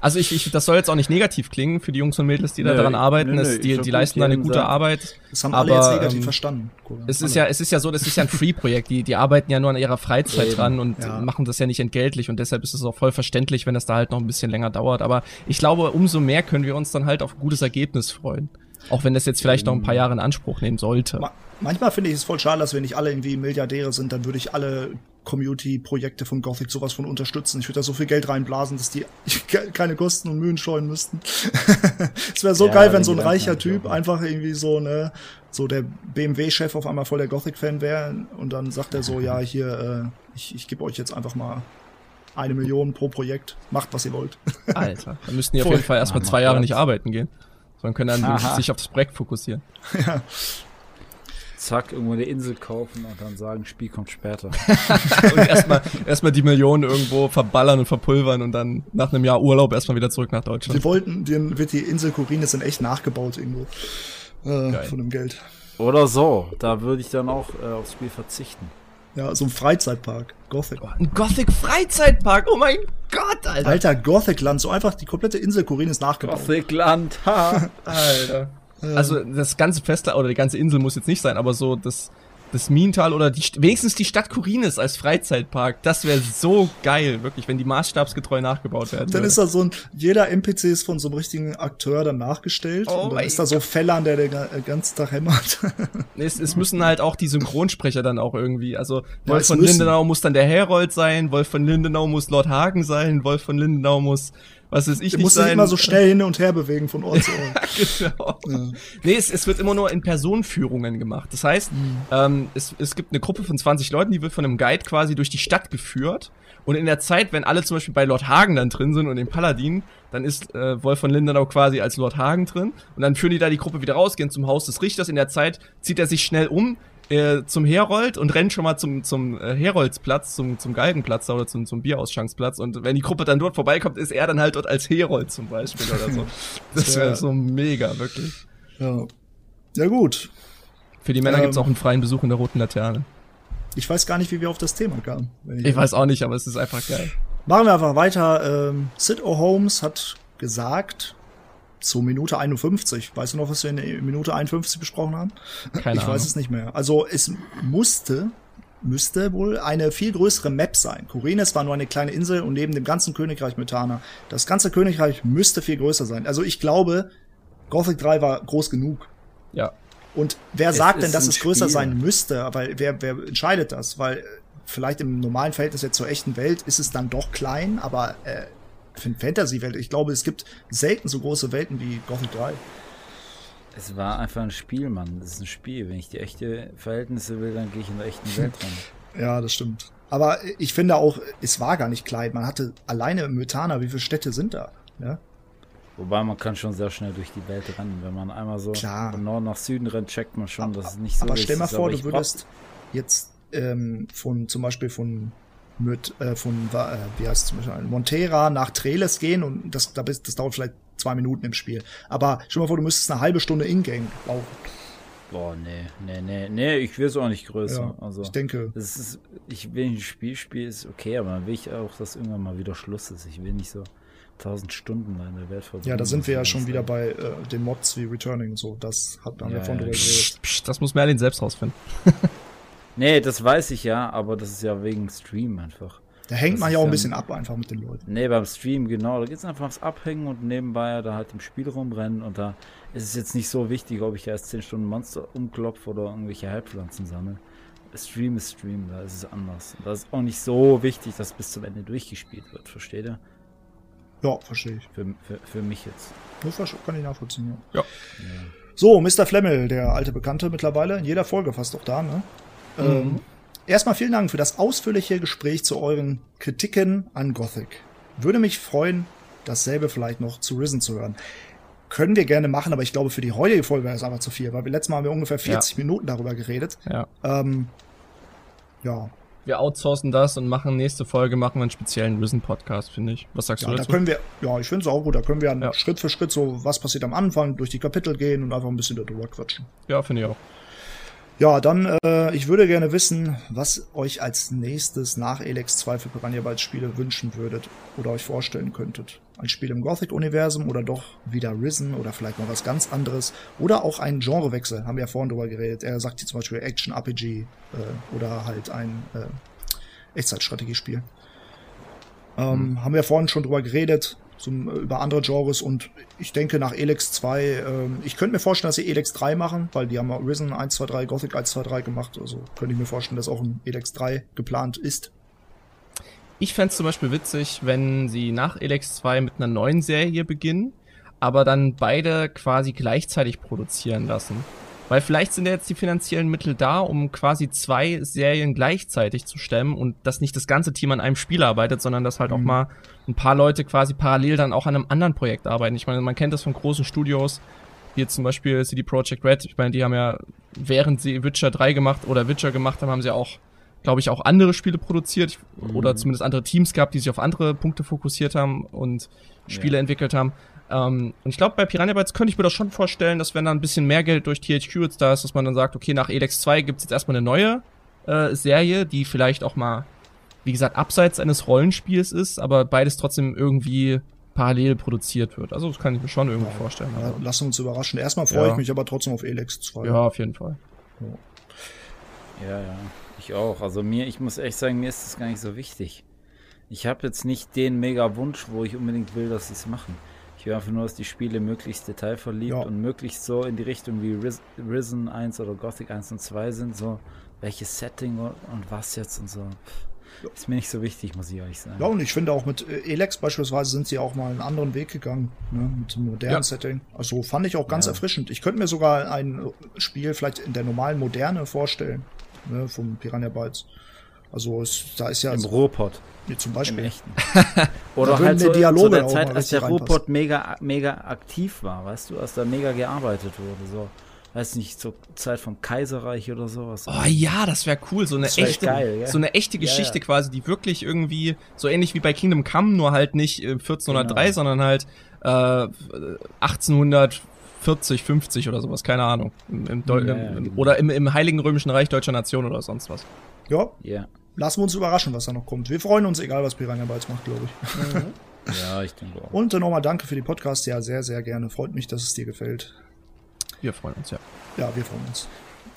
Also ich, ich, das soll jetzt auch nicht negativ klingen für die Jungs und Mädels, die da dran arbeiten. Nö, nö, es, die, die leisten da eine gute sagen. Arbeit. Das haben alle jetzt negativ ähm, verstanden. Cool. Es ist ja, es ist ja so, das ist ja ein Free-Projekt. Die, die arbeiten ja nur an ihrer Freizeit Eben. dran und ja. machen das ja nicht entgeltlich und deshalb ist es auch voll verständlich, wenn das da halt noch ein bisschen länger dauert. Aber ich glaube, umso mehr können wir uns dann halt auf ein gutes Ergebnis freuen. Auch wenn das jetzt vielleicht noch ein paar Jahre in Anspruch nehmen sollte. Manchmal finde ich es voll schade, dass wir nicht alle irgendwie Milliardäre sind, dann würde ich alle Community-Projekte von Gothic sowas von unterstützen. Ich würde da so viel Geld reinblasen, dass die (laughs) keine Kosten und Mühen scheuen müssten. (laughs) es wäre so ja, geil, wenn so ein reicher Typ einfach irgendwie so, ne, so der BMW-Chef auf einmal voll der Gothic-Fan wäre und dann sagt er so, ja, hier, äh, ich, ich gebe euch jetzt einfach mal eine Million pro Projekt, macht was ihr wollt. Alter, (laughs) dann müssten die auf jeden Fall erstmal zwei Jahre nicht arbeiten gehen. Sondern können dann Aha. sich auf das Projekt fokussieren. (laughs) ja zack, irgendwo eine Insel kaufen und dann sagen, Spiel kommt später. (laughs) und erstmal erstmal die Millionen irgendwo verballern und verpulvern und dann nach einem Jahr Urlaub erstmal wieder zurück nach Deutschland. Die wollten, denen wird die Insel Kurines in echt nachgebaut irgendwo. Äh, von dem Geld. Oder so. Da würde ich dann auch äh, aufs Spiel verzichten. Ja, so ein Freizeitpark. Gothic. Ein Gothic-Freizeitpark, oh mein Gott, Alter. Alter, Gothic-Land, so einfach die komplette Insel Kurines nachgebaut. Gothic-Land, ha. (laughs) Alter. Also das ganze Festland oder die ganze Insel muss jetzt nicht sein, aber so das das Miental oder die wenigstens die Stadt Kurines als Freizeitpark, das wäre so geil, wirklich, wenn die maßstabsgetreu nachgebaut werden. Dann ist da so ein jeder NPC ist von so einem richtigen Akteur dann nachgestellt oh und dann ist da so Fellern, der den ganzen Tag hämmert. (laughs) es, es müssen halt auch die Synchronsprecher dann auch irgendwie, also Wolf ja, von müssen. Lindenau muss dann der Herold sein, Wolf von Lindenau muss Lord Hagen sein, Wolf von Lindenau muss was ist ich nicht muss sich immer so schnell hin und her bewegen von Ort zu Ort. (laughs) genau. Ja. Nee, es, es wird immer nur in Personenführungen gemacht. Das heißt, mhm. ähm, es, es gibt eine Gruppe von 20 Leuten, die wird von einem Guide quasi durch die Stadt geführt. Und in der Zeit, wenn alle zum Beispiel bei Lord Hagen dann drin sind und dem Paladin, dann ist äh, Wolf von Lindenau quasi als Lord Hagen drin. Und dann führen die da die Gruppe wieder raus, gehen zum Haus des Richters. In der Zeit zieht er sich schnell um, äh, zum Herold und rennt schon mal zum, zum äh, Heroldsplatz, zum, zum Galgenplatz oder zum, zum Bierausschankszplatz. Und wenn die Gruppe dann dort vorbeikommt, ist er dann halt dort als Herold zum Beispiel oder so. (laughs) Das wäre ja. so mega, wirklich. Ja. Ja, gut. Für die Männer ähm, gibt's auch einen freien Besuch in der Roten Laterne. Ich weiß gar nicht, wie wir auf das Thema kamen. Ich, ich weiß auch nicht, aber es ist einfach geil. Machen wir einfach weiter. Ähm, Sid O'Holmes hat gesagt, zu Minute 51. Weißt du noch, was wir in Minute 51 besprochen haben? Keine ich Ahnung. weiß es nicht mehr. Also es musste, müsste wohl eine viel größere Map sein. Kurines war nur eine kleine Insel und neben dem ganzen Königreich Mythana. Das ganze Königreich müsste viel größer sein. Also ich glaube, Gothic 3 war groß genug. Ja. Und wer es sagt denn, dass es größer Spiel. sein müsste? Weil wer, wer entscheidet das? Weil vielleicht im normalen Verhältnis jetzt zur echten Welt ist es dann doch klein, aber äh, Fantasy-Welt. Ich glaube, es gibt selten so große Welten wie Gothic 3. Es war einfach ein Spiel, Mann. Das ist ein Spiel. Wenn ich die echte Verhältnisse will, dann gehe ich in der echten Welt (laughs) rein. Ja, das stimmt. Aber ich finde auch, es war gar nicht klein. Man hatte alleine Mythana, wie viele Städte sind da? Ja? Wobei man kann schon sehr schnell durch die Welt rennen. Wenn man einmal so Klar. von Norden nach Süden rennt, checkt man schon, dass es nicht so ist. Aber stell mal vor, du würdest jetzt ähm, von zum Beispiel von mit äh, von äh, wie heißt zum Beispiel Montera nach Treles gehen und das, das dauert vielleicht zwei Minuten im Spiel. Aber stell dir mal vor, du müsstest eine halbe Stunde in-game laufen. Boah, nee, nee, nee, nee, ich will es auch nicht größer. Ja, also, ich denke. Das ist, ich will ein Spiel spielen, ist okay, aber dann will ich auch, dass irgendwann mal wieder Schluss ist. Ich will nicht so tausend Stunden in der Welt verbringen. Ja, da sind wir ja schon wieder bei äh, den Mods wie Returning und so. Das hat man ja, ja von ja. drüber geredet. Das muss Merlin selbst rausfinden. (laughs) Nee, das weiß ich ja, aber das ist ja wegen Stream einfach. Da hängt das man ja auch ein bisschen ab einfach mit den Leuten. Nee, beim Stream, genau. Da geht es einfach aufs Abhängen und nebenbei da halt im Spiel rumrennen und da ist es jetzt nicht so wichtig, ob ich erst 10 Stunden Monster umklopfe oder irgendwelche Heilpflanzen sammle. Stream ist Stream, da ist es anders. Da ist auch nicht so wichtig, dass bis zum Ende durchgespielt wird, versteht ihr? Ja, verstehe ich. Für, für, für mich jetzt. Das kann ich nachvollziehen, ja. ja. So, Mr. Flemmel, der alte Bekannte mittlerweile, in jeder Folge fast auch da, ne? Ähm, mhm. erstmal vielen Dank für das ausführliche Gespräch zu euren Kritiken an Gothic. Würde mich freuen, dasselbe vielleicht noch zu Risen zu hören. Können wir gerne machen, aber ich glaube, für die heutige Folge wäre es einfach zu viel, weil wir letztes Mal haben wir ungefähr 40 ja. Minuten darüber geredet. Ja. Ähm, Ja. Wir outsourcen das und machen nächste Folge, machen wir einen speziellen Risen-Podcast, finde ich. Was sagst ja, du dazu? Da können wir, ja, ich finde es auch gut. Da können wir ja. Schritt für Schritt so, was passiert am Anfang, durch die Kapitel gehen und einfach ein bisschen darüber quatschen. Ja, finde ich auch. Ja, dann, äh, ich würde gerne wissen, was euch als nächstes nach Elex 2 für Piranha Bytes Spiele wünschen würdet oder euch vorstellen könntet. Ein Spiel im Gothic-Universum oder doch wieder Risen oder vielleicht mal was ganz anderes oder auch ein Genrewechsel, haben wir ja vorhin drüber geredet. Er sagt hier zum Beispiel Action-RPG äh, oder halt ein äh, Echtzeitstrategiespiel. Ähm, mhm. Haben wir vorhin schon drüber geredet zum, über andere Genres und ich denke nach Elex 2, ähm, ich könnte mir vorstellen, dass sie Elex 3 machen, weil die haben Risen 1, 2, 3, Gothic 1, 2, 3 gemacht, also könnte ich mir vorstellen, dass auch ein Elex 3 geplant ist. Ich fände zum Beispiel witzig, wenn sie nach Elex 2 mit einer neuen Serie beginnen, aber dann beide quasi gleichzeitig produzieren lassen. Weil vielleicht sind ja jetzt die finanziellen Mittel da, um quasi zwei Serien gleichzeitig zu stemmen und dass nicht das ganze Team an einem Spiel arbeitet, sondern dass halt mhm. auch mal ein paar Leute quasi parallel dann auch an einem anderen Projekt arbeiten. Ich meine, man kennt das von großen Studios, wie jetzt zum Beispiel CD Projekt Red. Ich meine, die haben ja, während sie Witcher 3 gemacht oder Witcher gemacht haben, haben sie auch, glaube ich, auch andere Spiele produziert mhm. oder zumindest andere Teams gehabt, die sich auf andere Punkte fokussiert haben und Spiele ja. entwickelt haben. Ähm, und ich glaube, bei Piranha Bytes könnte ich mir das schon vorstellen, dass wenn da ein bisschen mehr Geld durch THQ jetzt da ist, dass man dann sagt, okay, nach Elex 2 gibt's jetzt erstmal eine neue äh, Serie, die vielleicht auch mal, wie gesagt, abseits eines Rollenspiels ist, aber beides trotzdem irgendwie parallel produziert wird. Also das kann ich mir schon irgendwie ja, vorstellen. Ja, lassen uns überraschen. Erstmal freue ja. ich mich aber trotzdem auf Elex 2. Ja, auf jeden Fall. Ja, ja. Ich auch. Also mir, ich muss echt sagen, mir ist das gar nicht so wichtig. Ich habe jetzt nicht den mega Wunsch, wo ich unbedingt will, dass sie es machen. Ich will einfach nur, dass die Spiele möglichst detailverliebt ja. und möglichst so in die Richtung wie Risen 1 oder Gothic 1 und 2 sind, so welches Setting und, was jetzt und so. Ist mir nicht so wichtig, muss ich ehrlich sagen. Ja, und ich finde auch mit äh, Elex beispielsweise sind sie auch mal einen anderen Weg gegangen, ne, mit einem modernen ja. Setting. Also fand ich auch ganz ja. erfrischend. Ich könnte mir sogar ein Spiel vielleicht in der normalen Moderne vorstellen, ne, vom Piranha Bytes. Also es, da ist ja. Im Ruhrpott. Nee, zum Beispiel. Im echten. (laughs) Oder halt so Dialoge zu der Zeit, als der Ruhrpott mega, mega aktiv war, weißt du, als da mega gearbeitet wurde. So, weiß nicht, zur Zeit vom Kaiserreich oder sowas. Oh ja, das wäre cool. So eine echte, geil, ja? so eine echte Geschichte ja, ja. quasi, die wirklich irgendwie, so ähnlich wie bei Kingdom Come, nur halt nicht 1403, genau. sondern halt äh, 1840, 50 oder sowas, keine Ahnung. Im, im ja, im, genau. Oder im, im Heiligen Römischen Reich Deutscher Nation oder sonst was. Ja. Ja lassen wir uns überraschen, was da noch kommt. Wir freuen uns, egal was Piranha Bytes macht, glaube ich. Mhm. ja, ich denke auch. Und nochmal danke für die Podcast. Ja, sehr, sehr gerne. Freut mich, dass es dir gefällt. Wir freuen uns, ja. Ja, wir freuen uns.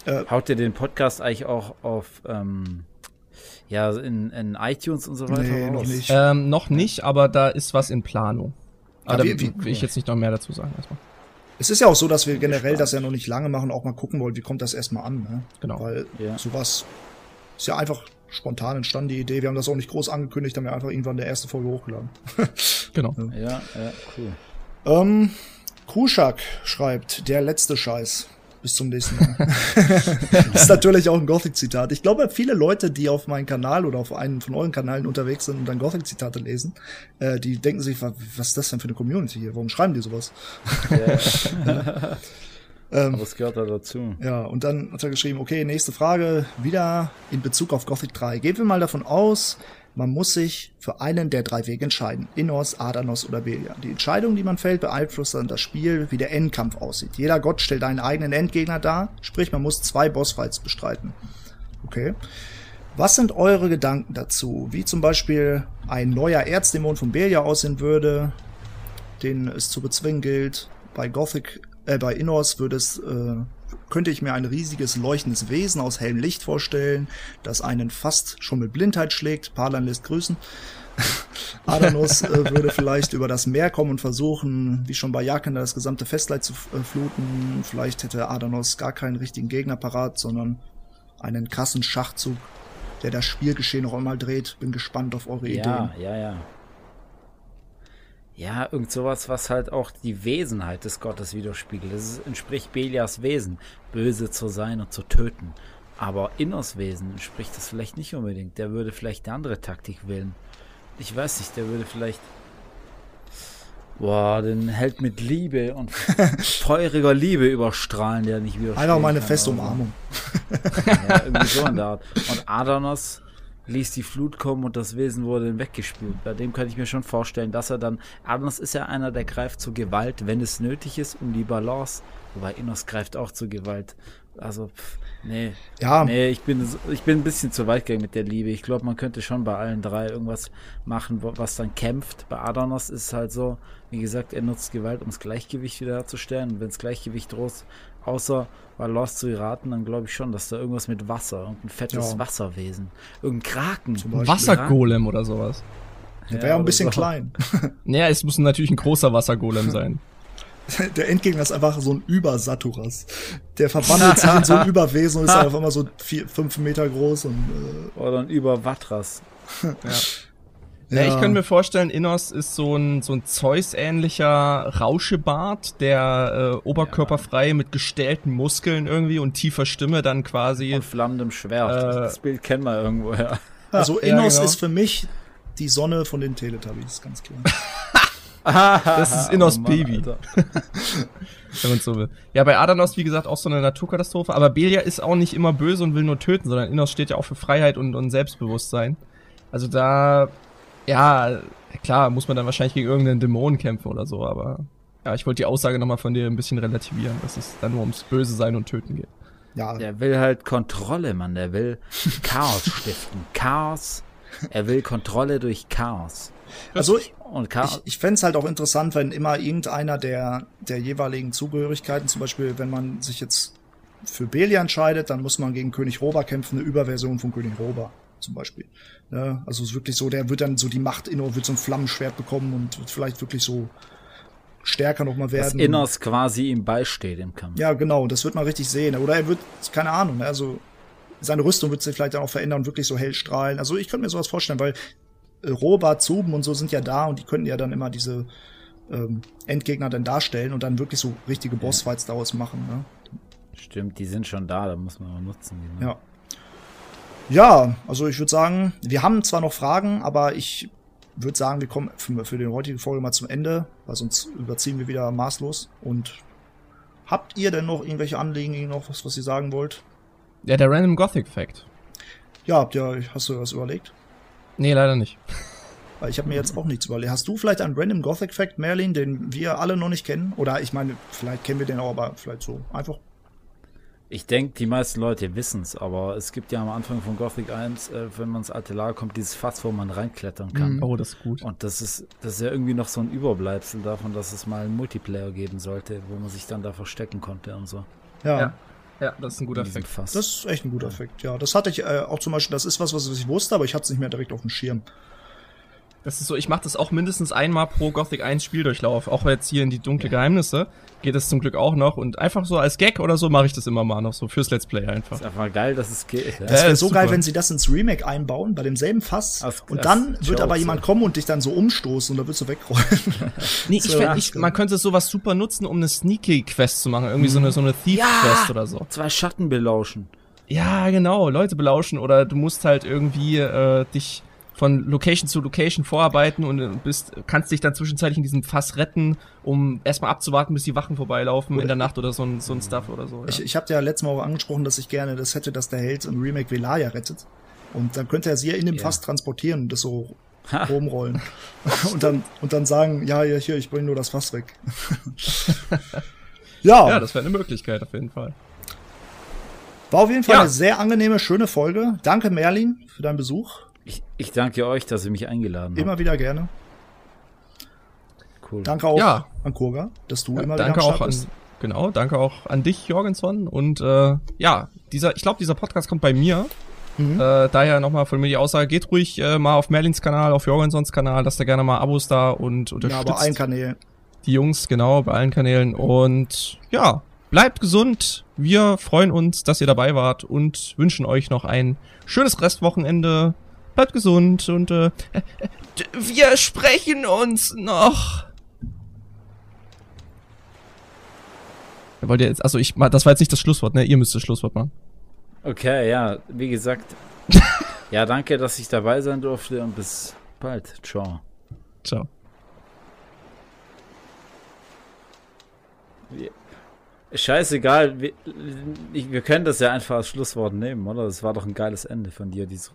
Äh, Haut ihr den Podcast eigentlich auch auf ähm, ja, in, in iTunes und so weiter? Nee, noch nicht. Ähm, noch nicht, aber da ist was in Planung. Aber ja, da wie, will ich jetzt nicht noch mehr dazu sagen erstmal. Es ist ja auch so, dass wir generell das ja noch nicht lange machen, auch mal gucken wollen, wie kommt das erstmal an. Ne? Genau. Weil ja. sowas ist ja einfach spontan entstanden die Idee. Wir haben das auch nicht groß angekündigt, haben wir einfach irgendwann der erste Folge hochgeladen. (laughs) genau. Ja, ja, cool. Ähm, Kruschak schreibt, der letzte Scheiß. Bis zum nächsten Mal. das (laughs) ist natürlich auch ein Gothic-Zitat. Ich glaube, viele Leute, die auf meinen Kanal oder auf einen von euren Kanälen unterwegs sind und dann Gothic-Zitate lesen, äh, die denken sich, was, was ist das denn für eine Community hier? Warum schreiben die sowas? Yeah. (laughs) Ähm, Aber es gehört da dazu. Ja, und dann hat er geschrieben, okay, nächste Frage, wieder in Bezug auf Gothic 3. Gehen wir mal davon aus, man muss sich für einen der drei Wege entscheiden. Innos, Adanos oder Belia. Die Entscheidung, die man fällt, beeinflusst dann das Spiel, wie der Endkampf aussieht. Jeder Gott stellt einen eigenen Endgegner dar, sprich man muss zwei Bossfights bestreiten. Okay. Was sind eure Gedanken dazu? Wie zum Beispiel ein neuer Erzdämon von Belia aussehen würde, den es zu bezwingen gilt. Bei Gothic äh, bei Innos würde es, äh, könnte ich mir ein riesiges leuchtendes Wesen aus hellem Licht vorstellen, das einen fast schon mit Blindheit schlägt. Parlan lässt grüßen. (laughs) Adanos äh, würde (laughs) vielleicht über das Meer kommen und versuchen, wie schon bei Jakenda, das gesamte Festleid zu äh, fluten. Vielleicht hätte Adanos gar keinen richtigen Gegner parat, sondern einen krassen Schachzug, der das Spielgeschehen noch einmal dreht. Bin gespannt auf eure ja, Ideen. Ja, ja, ja. Ja, irgend sowas, was halt auch die Wesenheit des Gottes widerspiegelt. Es entspricht Belias Wesen, böse zu sein und zu töten. Aber Inners Wesen entspricht das vielleicht nicht unbedingt. Der würde vielleicht eine andere Taktik wählen. Ich weiß nicht, der würde vielleicht. Boah, den Held mit Liebe und (laughs) feuriger Liebe überstrahlen, der nicht wieder. Einfach mal eine feste Umarmung. (laughs) ja, irgendwie so in der Art. Und Adanos ließ die Flut kommen und das Wesen wurde weggespült. Bei dem kann ich mir schon vorstellen, dass er dann. Adanos ist ja einer, der greift zur Gewalt, wenn es nötig ist, um die Balance. Wobei Innos greift auch zur Gewalt. Also, pff, nee. Ja. Nee, ich bin, ich bin ein bisschen zu weit gegangen mit der Liebe. Ich glaube, man könnte schon bei allen drei irgendwas machen, was dann kämpft. Bei Adanos ist es halt so, wie gesagt, er nutzt Gewalt, um das Gleichgewicht wieder herzustellen. Und wenn das Gleichgewicht droht, außer bei Lost zu geraten, dann glaube ich schon, dass da irgendwas mit Wasser, irgendein fettes Ja. Wasserwesen, irgendein Kraken. Zum Beispiel. Wassergolem oder sowas. Der wäre auch ein bisschen so. klein. (laughs) Naja, es muss natürlich ein großer Wassergolem (laughs) sein. (laughs) Der Endgegner ist einfach so ein Übersaturas. Der verwandelt sich in so ein (laughs) Überwesen und ist (laughs) auf einmal so vier, fünf Meter groß und Oder ein Überwatras. Ja. äh, Ja, ich könnte mir vorstellen, Innos ist so ein, so ein Zeus-ähnlicher Rauschebart, der äh, oberkörperfrei mit gestählten Muskeln irgendwie und tiefer Stimme dann quasi. Und flammendem Schwert. Äh, das Bild kennen wir irgendwo, ja. Also Ja, Innos genau. ist für mich die Sonne von den Teletubbies, ganz klar. (laughs) Das ist Innos (laughs) Oh Mann, Baby. (laughs) Wenn man so will. Ja, bei Adanos, wie gesagt, auch so eine Naturkatastrophe, aber Belia ist auch nicht immer böse und will nur töten, sondern Innos steht ja auch für Freiheit und, und Selbstbewusstsein. Also da, ja, klar, muss man dann wahrscheinlich gegen irgendeinen Dämon kämpfen oder so, aber ja, ich wollte die Aussage nochmal von dir ein bisschen relativieren, dass es dann nur ums Böse sein und töten geht. Ja, Der will halt Kontrolle, Mann. Der will Chaos stiften. Chaos. Er will Kontrolle durch Chaos. also Und Chaos. ich, ich fänd's halt auch interessant, wenn immer irgendeiner der, der jeweiligen Zugehörigkeiten, zum Beispiel, wenn man sich jetzt für Belia entscheidet, dann muss man gegen König Roba kämpfen, eine Überversion von König Roba zum Beispiel. Ja, also es ist wirklich so, der wird dann so die Macht inne, wird so ein Flammenschwert bekommen und wird vielleicht wirklich so stärker nochmal werden. Innos quasi ihm beisteht im Kampf. Ja, genau, das wird man richtig sehen. Oder er wird, keine Ahnung, also seine Rüstung wird sich vielleicht dann auch verändern und wirklich so hell strahlen. Also ich könnte mir sowas vorstellen, weil Roba, Zuben und so sind ja da und die könnten ja dann immer diese ähm, Endgegner dann darstellen und dann wirklich so richtige Bossfights daraus machen. Ne? Stimmt, die sind schon da, da muss man mal nutzen. Die, ne? Ja. Ja, also ich würde sagen, wir haben zwar noch Fragen, aber ich würde sagen, wir kommen für, für die heutige Folge mal zum Ende, weil sonst überziehen wir wieder maßlos. Und habt ihr denn noch irgendwelche Anliegen, noch was, was ihr sagen wollt? Ja, der Random Gothic Fact. Ja, habt ihr, hast du was überlegt? Nee, leider nicht. Weil ich habe mir jetzt auch nichts überlegt. Hast du vielleicht einen Random Gothic Fact, Merlin, den wir alle noch nicht kennen? Oder ich meine, vielleicht kennen wir den auch, aber vielleicht so einfach. Ich denke, die meisten Leute wissen es, aber es gibt ja am Anfang von Gothic 1, äh, wenn man ins alte Lager kommt, dieses Fass, wo man reinklettern kann. Oh, das ist gut. Und das ist, das ist ja irgendwie noch so ein Überbleibsel davon, dass es mal einen Multiplayer geben sollte, wo man sich dann da verstecken konnte und so. Ja. Ja. Ja, das ist ein guter. Fass. Das ist echt ein guter Effekt, ja. Das hatte ich äh, auch zum Beispiel, das ist was, was ich wusste, aber ich hatte es nicht mehr direkt auf dem Schirm. Das ist so, ich mache das auch mindestens einmal pro Gothic 1 Spieldurchlauf. Auch jetzt hier in die dunkle Geheimnisse geht das zum Glück auch noch. Und einfach so als Gag oder so mache ich das immer mal noch so fürs Let's Play einfach. ist einfach geil, dass es geht. Ja. Das wäre ist so super. geil, wenn sie das ins Remake einbauen, bei demselben Fass. Als- und dann wird Jokes, aber jemand ja. kommen und dich dann so umstoßen und da willst du wegrollen. (laughs) Nee, ich, So, ja, ich, man könnte sowas super nutzen, um eine Sneaky-Quest zu machen. Irgendwie so eine, so eine Thief-Quest oder so. Zwei Schatten belauschen. Ja, genau, Leute belauschen oder du musst halt irgendwie äh, dich von Location zu Location vorarbeiten und äh, bist, kannst dich dann zwischenzeitlich in diesem Fass retten, um erstmal abzuwarten, bis die Wachen vorbeilaufen in der Nacht oder so ein, so ein Stuff oder so. Ja. Ich, ich habe ja letztes Mal auch angesprochen, dass ich gerne das hätte, dass der Held im Remake Velaya rettet. Und dann könnte er sie ja in dem Ja. Fass transportieren und das so Ha. rumrollen. (laughs) und dann und dann sagen, ja, ja, hier, ich bring nur das Fass weg. (laughs) ja, ja, das wäre eine Möglichkeit auf jeden Fall. war auf jeden Fall Ja. eine sehr angenehme, schöne Folge. Danke, Merlin, für deinen Besuch. Ich, ich danke euch, dass ihr mich eingeladen habt. Immer wieder gerne. Cool. Danke auch Ja. an Kurga, dass du Ja, immer danke wieder am auch Start an, bist. genau, danke auch an dich, Jorgenson. Und äh, ja, dieser, ich glaube, dieser Podcast kommt bei mir. Mhm. Äh, daher nochmal von mir die Aussage, geht ruhig äh, mal auf Merlins Kanal, auf Jorgensons Kanal, lasst da gerne mal Abos da und Ja, unterstützt aber allen Kanälen. die Jungs, genau, bei allen Kanälen. Und ja, bleibt gesund. Wir freuen uns, dass ihr dabei wart und wünschen euch noch ein schönes Restwochenende. Bleibt gesund und äh, wir sprechen uns noch. Wollt ihr jetzt, also ich, das war jetzt nicht das Schlusswort, ne? Ihr müsst das Schlusswort machen. Okay, ja, wie gesagt. (laughs) ja, danke, dass ich dabei sein durfte und bis bald. Ciao. Ciao. Scheißegal, wir, wir können das ja einfach als Schlusswort nehmen, oder? Das war doch ein geiles Ende von dir, dieses